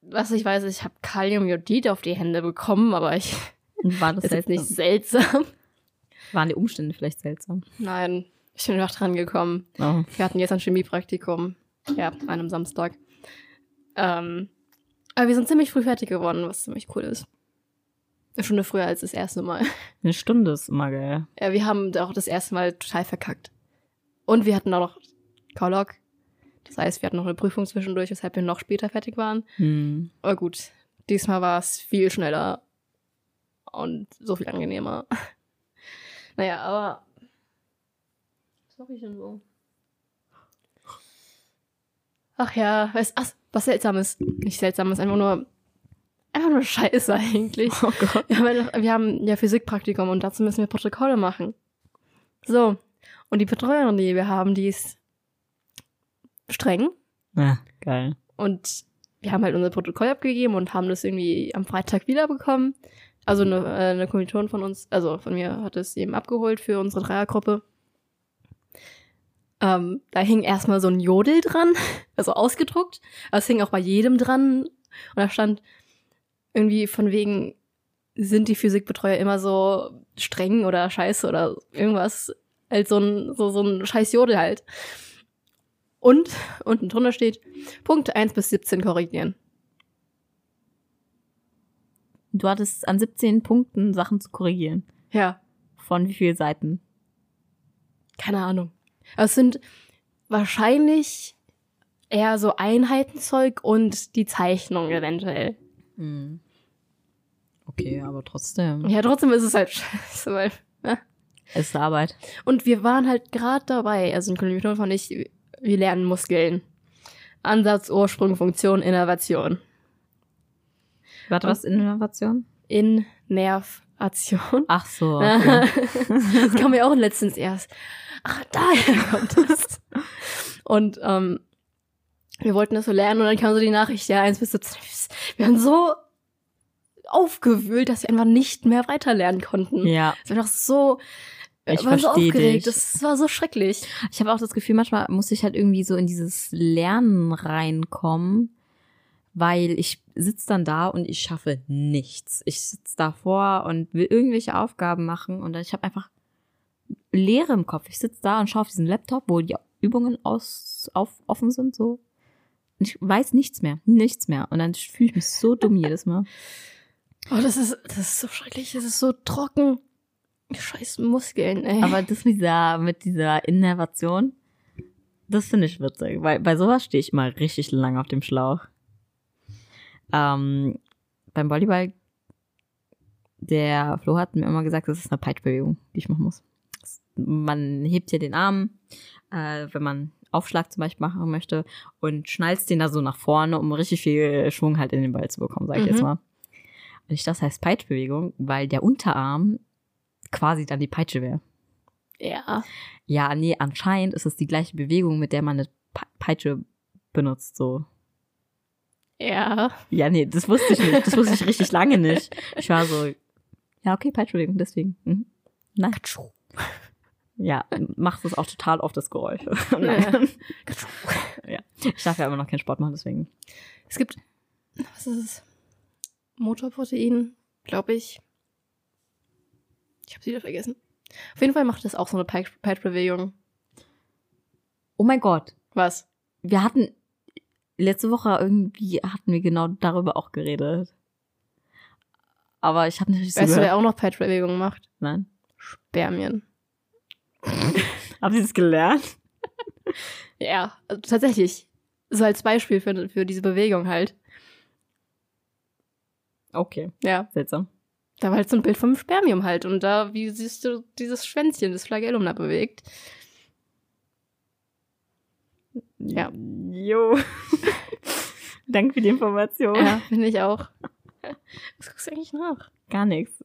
was ich weiß, ich habe Kaliumjodid auf die Hände bekommen, aber ich War das (laughs) jetzt nicht seltsam. Waren die Umstände vielleicht seltsam? Nein, ich bin noch dran gekommen. Oh. Wir hatten jetzt ein Chemiepraktikum. Ja, an einem Samstag. Ähm, aber wir sind ziemlich früh fertig geworden, was ziemlich cool ist. Eine Stunde früher als das erste Mal. (laughs) Eine Stunde ist immer geil. Ja, wir haben auch das erste Mal total verkackt. Und wir hatten auch noch Kolog. Das heißt, wir hatten noch eine Prüfung zwischendurch, weshalb wir noch später fertig waren. Hm. Aber gut, diesmal war es viel schneller und so viel angenehmer. (laughs) Naja, aber. Was mache ich denn so? Ach ja, was, ach, was seltsames. Nicht seltsames, einfach nur. Einfach nur Scheiße eigentlich. Oh Gott. Wir haben, wir haben ja Physikpraktikum und dazu müssen wir Protokolle machen. So. Und die Betreuerin, die wir haben, die ist streng. Ja, geil. Und wir haben halt unser Protokoll abgegeben und haben das irgendwie am Freitag wiederbekommen. Also eine, äh, eine Kommilitonin von uns, also von mir, hat es eben abgeholt für unsere Dreiergruppe. Ähm, da hing erstmal so ein Jodel dran, (laughs) also ausgedruckt. Es hing auch bei jedem dran. Und da stand irgendwie von wegen, sind die Physikbetreuer immer so streng oder scheiße oder irgendwas. Als so ein, so, so ein scheiß Jodel halt. Und unten drunter steht, Punkte 1 bis 17 korrigieren. Du hattest an 17 Punkten Sachen zu korrigieren. Ja, Von wie vielen Seiten? keine Ahnung. Aber es sind wahrscheinlich eher so Einheitenzeug und die Zeichnung eventuell. Hm. Okay, aber trotzdem. Ja, trotzdem ist es halt (laughs) scheiße, weil. Ja. Es ist Arbeit. Und wir waren halt gerade dabei, also ein Kommilitonen von ich, wir lernen Muskeln. Ansatz, Ursprung, Funktion, Innovation. Warte, was Innovation? In Nervation. Ach so. (laughs) Okay. das kam mir auch letztens erst. Ach, daher kommt das. (laughs) Und ähm, wir wollten das so lernen und dann kam so die Nachricht, ja, 1 bis 17. Wir waren so aufgewühlt, dass wir einfach nicht mehr weiterlernen konnten. ja, Es war doch so, Ich waren so aufgeregt. dich. Das war so schrecklich. ich habe auch das Gefühl, manchmal muss ich halt irgendwie so in dieses Lernen reinkommen, weil ich sitze dann da und ich schaffe nichts. Ich sitze davor und will irgendwelche Aufgaben machen und dann ich habe einfach Leere im Kopf. Ich sitze da und schaue auf diesen Laptop, wo die Übungen aus, auf, offen sind, so. Ich weiß nichts mehr, nichts mehr. Und dann fühle ich mich so dumm jedes Mal. Oh, das ist, das ist so schrecklich. Das ist so trocken. Scheiß Muskeln, ey. Aber das mit dieser, mit dieser Innervation, das finde ich witzig, weil bei sowas stehe ich immer richtig lange auf dem Schlauch. Ähm, beim Volleyball, der Flo hat mir immer gesagt, das ist eine Peitschbewegung, die ich machen muss. Man hebt hier den Arm, äh, wenn man Aufschlag zum Beispiel machen möchte und schnallst den da so nach vorne, um richtig viel Schwung halt in den Ball zu bekommen, sage ich Mhm. jetzt mal. Und ich das heißt Peitschbewegung, weil der Unterarm quasi dann die Peitsche wäre. ja. Ja, nee, anscheinend ist es die gleiche Bewegung, mit der man eine Pe- Peitsche benutzt, so. Ja. Ja, nee, das wusste ich nicht. Das wusste ich richtig lange nicht. Ich war so, ja, okay, Peitschbewegung, deswegen. Mhm. Nein. Ja, macht es auch total oft das Geräusch. (laughs) Nein. ja. Ich darf ja immer noch keinen Sport machen, deswegen. Es gibt, was ist es? Motorprotein, glaube ich. Ich habe sie wieder vergessen. Auf jeden Fall macht das auch so eine Peitschbewegung. Oh mein Gott. Was? Wir hatten, letzte Woche irgendwie hatten wir genau darüber auch geredet. Aber ich habe nicht so Weißt du, gehört. wer auch noch Peitschbewegung macht? Nein. Spermien. (laughs) Haben Sie das gelernt? Ja, also tatsächlich. So als Beispiel für, für diese Bewegung halt. Okay, Ja. seltsam. Da war halt so ein Bild vom Spermium halt. Und da, wie siehst du dieses Schwänzchen, das Flagellum da bewegt? Ja. Jo. (laughs) Danke für die Information. Ja, finde ich auch. Was guckst du eigentlich nach? Gar nichts.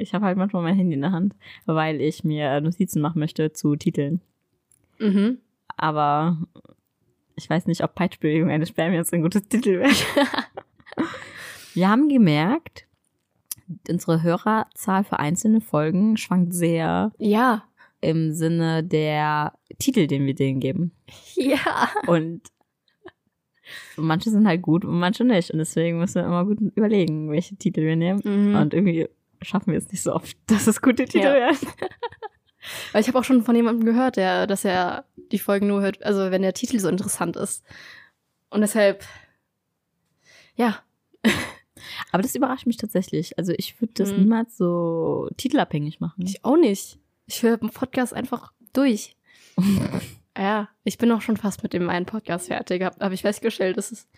Ich habe halt manchmal mein Handy in der Hand, weil ich mir Notizen machen möchte zu Titeln. Mhm. Aber ich weiß nicht, ob Peitschbewegung eines Spermiums ein gutes Titel wäre. (laughs) Wir haben gemerkt, unsere Hörerzahl für einzelne Folgen schwankt sehr Ja. im Sinne der Titel, den wir denen geben. Ja. Und manche sind halt gut und manche nicht. Und deswegen müssen wir immer gut überlegen, welche Titel wir nehmen. Mhm. Und irgendwie schaffen wir es nicht so oft, (laughs) dass es gute Titel Ja. werden. (laughs) Weil ich habe auch schon von jemandem gehört, der, dass er die Folgen nur hört, also wenn der Titel so interessant ist. Und deshalb, ja. (laughs) Aber das überrascht mich tatsächlich. Also ich würde das Mhm. niemals so titelabhängig machen. Ich auch nicht. Ich höre den Podcast einfach durch. ja, ich bin auch schon fast mit dem einen Podcast fertig, habe hab ich festgestellt. Das ist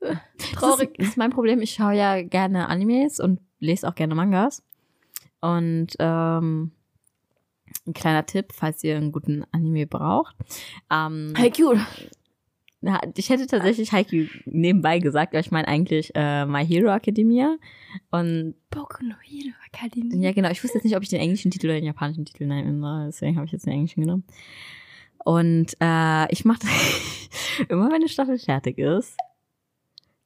äh, traurig. Das ist, das ist mein Problem. Ich schaue ja gerne Animes und lese auch gerne Mangas. Und ähm, ein kleiner Tipp, falls ihr einen guten Anime braucht. Ähm, Haikyuu. ich hätte tatsächlich Haikyuu nebenbei gesagt, aber ich meine eigentlich äh, My Hero Academia. Und Boku no Hero Academy. ja, genau, ich wusste jetzt nicht, ob ich den englischen Titel oder den japanischen Titel nehmen soll. Deswegen habe ich jetzt den englischen genommen. Und äh, ich mache (laughs) immer, wenn eine Staffel fertig ist,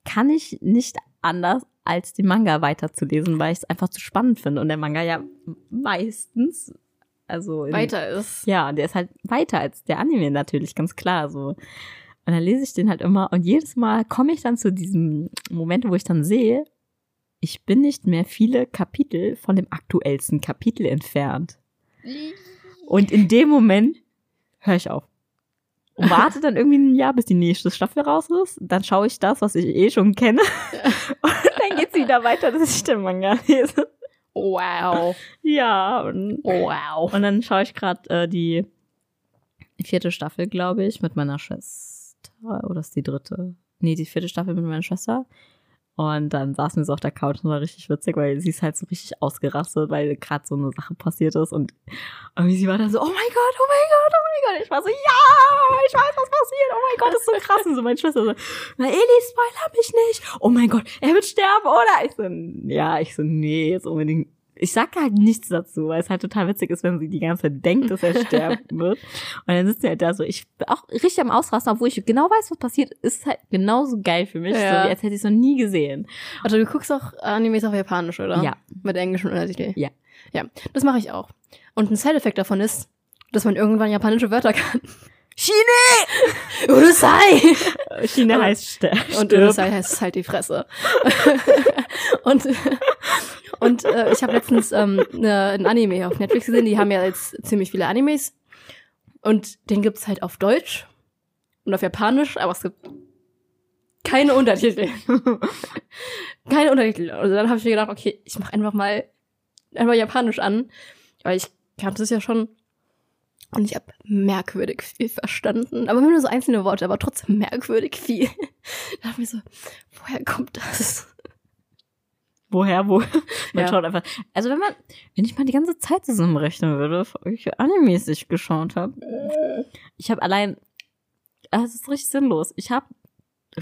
kann ich nicht anders als den Manga weiterzulesen, weil ich es einfach zu spannend finde. Und der Manga ja meistens, also in, Weiter ist. ja, der ist halt weiter als der Anime natürlich, ganz klar so. Und dann lese ich den halt immer und jedes Mal komme ich dann zu diesem Moment, wo ich dann sehe, ich bin nicht mehr viele Kapitel von dem aktuellsten Kapitel entfernt. Und in dem Moment höre ich auf. Und warte dann irgendwie ein Jahr, bis die nächste Staffel raus ist. Dann schaue ich das, was ich eh schon kenne. (laughs) Und dann geht's wieder weiter, dass ich den Manga lese. Wow. Ja, und Wow. und dann schaue ich gerade äh, die vierte Staffel, glaube ich, mit meiner Schwester. Oder ist die dritte? Nee, die vierte Staffel mit meiner Schwester. Und dann saßen wir so auf der Couch und war richtig witzig, weil sie ist halt so richtig ausgerastet, weil gerade so eine Sache passiert ist. Und irgendwie sie war dann so, oh mein Gott, oh mein Gott, oh mein Gott. Ich war so, ja, ich weiß, was passiert. Oh mein Gott, das ist so krass. Und so meine Schwester so, na Eli, spoiler mich nicht. Oh mein Gott, er wird sterben, oder? Ich so, ja, ich so, nee, jetzt unbedingt ich sag halt nichts dazu, weil es halt total witzig ist, wenn sie die ganze Zeit denkt, dass er (laughs) sterben wird. Und dann sitzt sie halt da so, ich bin auch richtig am Ausrasten, obwohl ich genau weiß, was passiert, ist halt genauso geil für mich, Ja. so, als hätte ich es noch nie gesehen. Also du guckst auch Animes auf Japanisch, oder? Ja. Mit englischen Untertiteln? Ja. Ja, das mache ich auch. Und ein Side-Effekt davon ist, dass man irgendwann japanische Wörter kann. Chine! Urusai! Chine Aber- heißt ster Und. Urusai heißt halt die Fresse. (laughs) und und äh, ich habe letztens ähm, ne, ein Anime auf Netflix gesehen, die haben ja jetzt ziemlich viele Animes. Und den gibt's halt auf Deutsch und auf Japanisch, aber es gibt keine Untertitel. (laughs) keine Untertitel. Also dann habe ich mir gedacht, okay, ich mache einfach mal einfach Japanisch an, weil ich kannte es ja schon. Und ich habe merkwürdig viel verstanden. Aber nur so einzelne Worte, aber trotzdem merkwürdig viel. (laughs) Da dachte ich mir so, woher kommt das? Woher, wo? (laughs) Man Ja. schaut einfach. Also wenn man, wenn ich mal die ganze Zeit zusammenrechnen würde, welche Animes ich geschaut habe. Ich habe allein, also es ist richtig sinnlos. Ich habe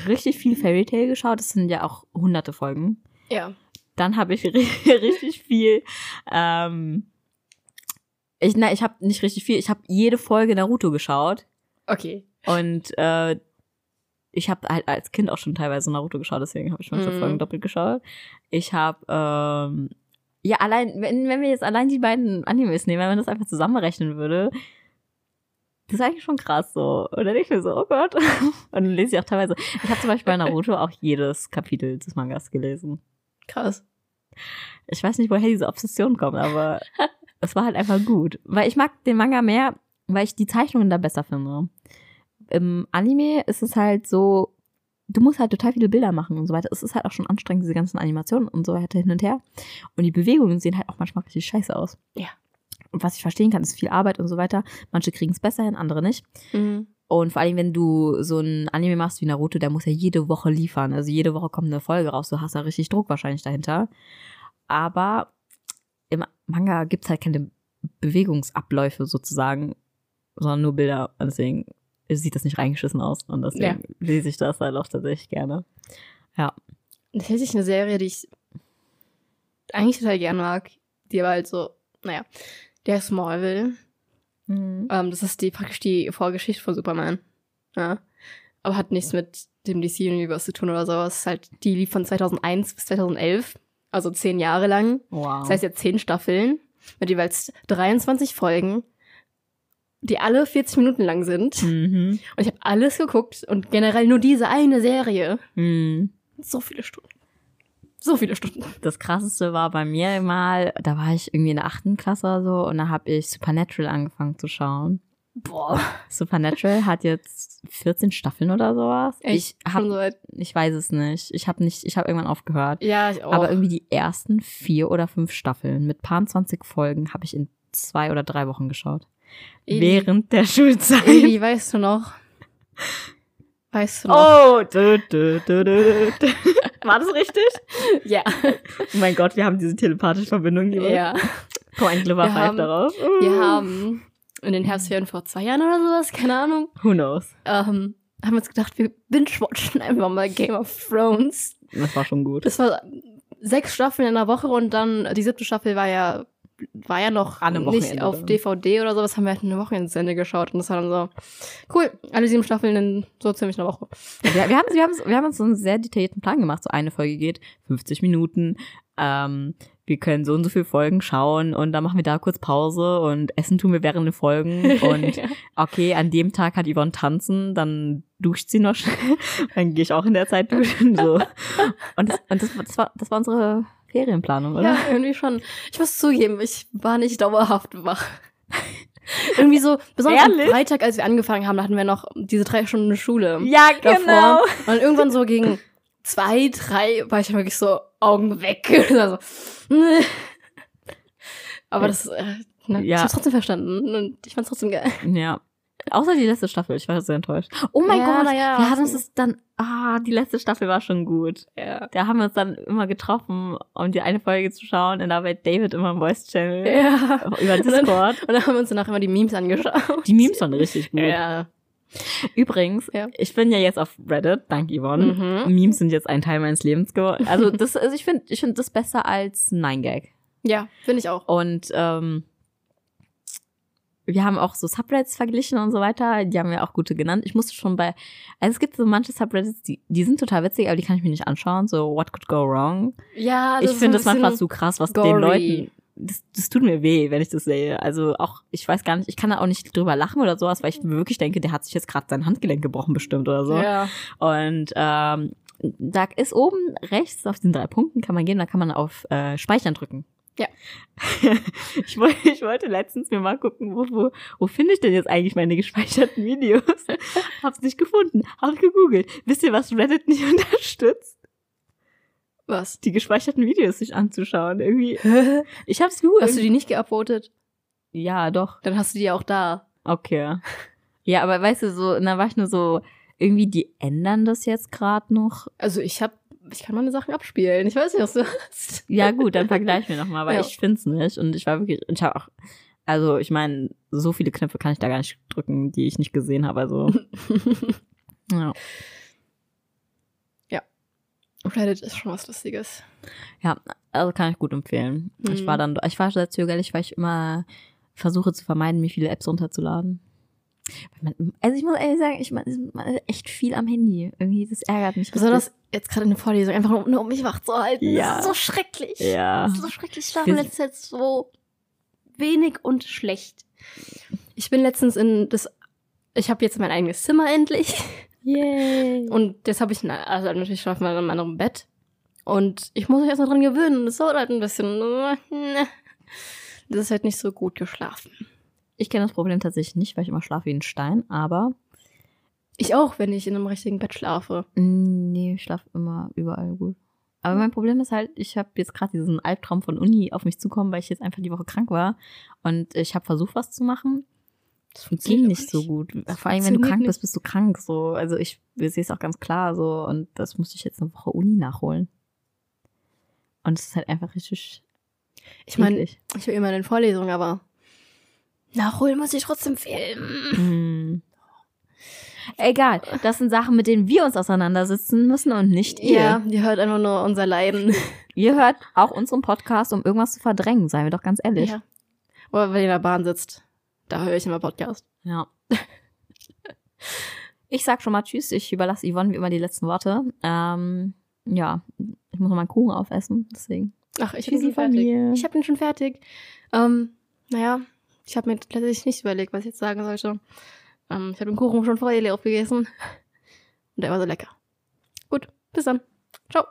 richtig viel Fairy Tail geschaut. Das sind ja auch hunderte Folgen. Ja. Dann habe ich ri- (laughs) richtig viel. Ähm, ich, na, ich habe nicht richtig viel. Ich habe jede Folge Naruto geschaut Okay. und äh, ich habe halt als Kind auch schon teilweise Naruto geschaut, deswegen habe ich manche Mhm. Folgen doppelt geschaut. Ich habe ähm, ja allein, wenn, wenn wir jetzt allein die beiden Animes nehmen, wenn man das einfach zusammenrechnen würde, das ist eigentlich schon krass so. Und dann ich mir so, oh Gott. (laughs) Und dann lese ich auch teilweise. Ich habe zum Beispiel bei Naruto auch jedes Kapitel des Mangas gelesen. Krass. Ich weiß nicht, woher diese Obsession kommt, aber (laughs) es war halt einfach gut. Weil ich mag den Manga mehr, weil ich die Zeichnungen da besser finde. Im Anime ist es halt so, du musst halt total viele Bilder machen und so weiter. Es ist halt auch schon anstrengend, diese ganzen Animationen und so weiter hin und her. Und die Bewegungen sehen halt auch manchmal richtig scheiße aus. Ja. Und was ich verstehen kann, ist viel Arbeit und so weiter. Manche kriegen es besser hin, andere nicht. Mhm. Und vor allem, wenn du so ein Anime machst wie Naruto, der muss ja jede Woche liefern. Also jede Woche kommt eine Folge raus. Du hast da richtig Druck wahrscheinlich dahinter. Aber im Manga gibt's halt keine Bewegungsabläufe sozusagen, sondern nur Bilder. Und deswegen sieht das nicht reingeschissen aus. Und deswegen Ja. lese ich das halt auch tatsächlich gerne. Tatsächlich eine Serie, die ich eigentlich total gern mag, die aber halt so, naja, der Smallville. Mhm. Ähm, das ist die praktisch die Vorgeschichte von Superman. Ja. Aber hat nichts mit dem DC Universe zu tun oder sowas. Halt, die lief von 2001 bis 2011. Also zehn Jahre lang. Wow. Das heißt jetzt zehn Staffeln mit jeweils 23 Folgen, die alle 40 Minuten lang sind. mhm. Und ich habe alles geguckt und generell nur diese eine Serie. Mhm. So viele Stunden. So viele Stunden. Das krasseste war bei mir mal, da war ich irgendwie in der achten Klasse oder so und da habe ich Supernatural angefangen zu schauen. Boah. Supernatural hat jetzt 14 Staffeln oder sowas. Echt? Ich hab, so ich weiß es nicht. Ich habe nicht, ich habe irgendwann aufgehört. Ja, ich auch. Aber irgendwie die ersten vier oder fünf Staffeln mit paar 20 Folgen habe ich in zwei oder drei Wochen geschaut. Eli- Während der Schulzeit. Eli, weißt du noch? Weißt du noch? Oh, dü, dü, dü, dü, dü. war das richtig? (laughs) Ja. Oh mein Gott, wir haben diese telepathische Verbindung. Lieber. ja. Komm, ein Glimmer Wir Five darauf. Wir haben in den Herbstferien vor zwei Jahren oder sowas, keine Ahnung, Who knows? ähm, haben uns gedacht, wir binge-watchen einfach mal Game of Thrones. Das war schon gut. Das war sechs Staffeln in einer Woche und dann die siebte Staffel war ja war ja noch An einem nicht auf dann. DVD oder sowas, haben wir halt eine Wochenendsende geschaut und das war dann so cool. Alle sieben Staffeln in so ziemlich einer Woche. Wir, wir, haben, wir, haben, wir haben uns so einen sehr detaillierten Plan gemacht. So eine Folge geht 50 Minuten. Ähm, wir können so und so viele Folgen schauen und dann machen wir da kurz Pause und essen tun wir während den Folgen. (laughs) Und Ja. okay, an dem Tag hat Yvonne tanzen, dann duscht sie noch schnell. (laughs) Dann gehe ich auch in der Zeit duschen. So. Und, das, und das, das, war, das war unsere Ferienplanung, oder? Ja, irgendwie schon. Ich muss zugeben, ich war nicht dauerhaft wach. (laughs) irgendwie so, besonders Ehrlich? am Freitag, als wir angefangen haben, hatten wir noch diese drei Stunden Schule. Ja, davor. Und irgendwann so gegen zwei, drei war ich wirklich so Augen weg. (laughs) also. (laughs) Aber das, äh, ne, Ja. ich hab's trotzdem verstanden und ich fand's trotzdem geil. Ja. Außer die letzte Staffel, ich war sehr enttäuscht. Oh mein Ja, Gott, na ja. wir hatten uns dann, ah, die letzte Staffel war schon gut. Ja. Da haben wir uns dann immer getroffen, um die eine Folge zu schauen. Und da war David immer im Voice Channel Ja. über Discord. und dann haben wir uns danach immer die Memes angeschaut. Die Memes waren richtig gut. Ja. Übrigens, Ja. ich bin ja jetzt auf Reddit, dank Yvonne. Mhm. Memes sind jetzt ein Teil meines Lebens geworden. Also das, also ich finde, ich finde das besser als 9gag. Ja, finde ich auch. Und ähm, wir haben auch so Subreddits verglichen und so weiter. Die haben wir auch gute genannt. Ich musste schon bei, also es gibt so manche Subreddits, die, die sind total witzig, aber die kann ich mir nicht anschauen. So, what could go wrong? Ja, ich ist finde so das manchmal zu krass, was gory. den Leuten. Das, das tut mir weh, wenn ich das sehe. Also auch, ich weiß gar nicht, ich kann da auch nicht drüber lachen oder sowas, weil ich wirklich denke, der hat sich jetzt gerade sein Handgelenk gebrochen bestimmt oder so. Ja. Und ähm, da ist oben rechts auf den drei Punkten kann man gehen, da kann man auf äh, Speichern drücken. Ja. (laughs) ich, wollte, ich wollte letztens mir mal gucken, wo, wo, wo finde ich denn jetzt eigentlich meine gespeicherten Videos? (laughs) Hab's nicht gefunden. Hab gegoogelt. Wisst ihr, was Reddit nicht (laughs) unterstützt? Was? Die gespeicherten Videos sich anzuschauen. Irgendwie. Ich hab's gegoogelt. Hast du die nicht geupvotet? ja, doch. Dann hast du die auch da. Okay. Ja, aber weißt du, so, und dann war ich nur so, irgendwie, die ändern das jetzt gerade noch. Also ich hab, ich kann meine Sachen abspielen. Ich weiß nicht, was du hast. Ja, gut, dann vergleichen wir nochmal, weil Ja. ich find's nicht. Und ich war wirklich, ich habe auch, also ich meine, so viele Knöpfe kann ich da gar nicht drücken, die ich nicht gesehen habe. Also. (laughs) ja. Reddit ist schon was Lustiges. ja, also kann ich gut empfehlen. Ich Mhm. war dann, ich war sehr zögerlich, weil ich immer versuche zu vermeiden, mir viele Apps runterzuladen. Also ich muss ehrlich sagen, ich meine, man ist echt viel am Handy. Irgendwie, das ärgert mich. Besonders jetzt gerade in der Vorlesung, einfach nur, nur um mich wach zu halten. Ja. Das ist so schrecklich. Ja. Das ist so schrecklich. Schlafen Wir- letzte Zeit so wenig und schlecht. Ich bin letztens in das, ich habe jetzt mein eigenes Zimmer endlich. Yay. (laughs) Und jetzt habe ich, na- also natürlich schlafen wir in einem anderen Bett. Und ich muss mich erst mal dran gewöhnen. Das dauert halt ein bisschen. Das ist halt nicht so gut geschlafen. Ich kenne das Problem tatsächlich nicht, weil ich immer schlafe wie ein Stein, aber Ich auch, wenn ich in einem richtigen Bett schlafe. Nee, ich schlafe immer überall gut. Aber mein Problem ist halt, ich habe jetzt gerade diesen Albtraum von Uni auf mich zukommen, weil ich jetzt einfach die Woche krank war. Und ich habe versucht, was zu machen. Das Ging funktioniert nicht aber so gut. Vor allem, wenn du krank nicht. bist, bist du krank. So. Also ich, ich sehe es auch ganz klar so. Und das musste ich jetzt eine Woche Uni nachholen. Und es ist halt einfach richtig Ich meine, ich bin immer in den Vorlesungen, aber nachholen muss ich trotzdem filmen. Hm. Egal, das sind Sachen, mit denen wir uns auseinandersetzen müssen und nicht ihr. Ja, ihr hört einfach nur unser Leiden. (laughs) Ihr hört auch unseren Podcast, um irgendwas zu verdrängen, seien wir doch ganz ehrlich. Ja. Oder wenn ihr in der Bahn sitzt, da höre ich immer Podcast. Ja. Ich sag schon mal Tschüss. Ich überlasse Yvonne wie immer die letzten Worte. Ähm, ja, ich muss noch meinen Kuchen aufessen, deswegen. Ach, ich Cheesy schon fertig. Ich habe ihn schon fertig. Ähm, naja, ich habe mir tatsächlich nicht überlegt, was ich jetzt sagen sollte. Ähm, ich habe den Kuchen schon vor Eli aufgegessen. Und der war so lecker. Gut, bis dann. Ciao.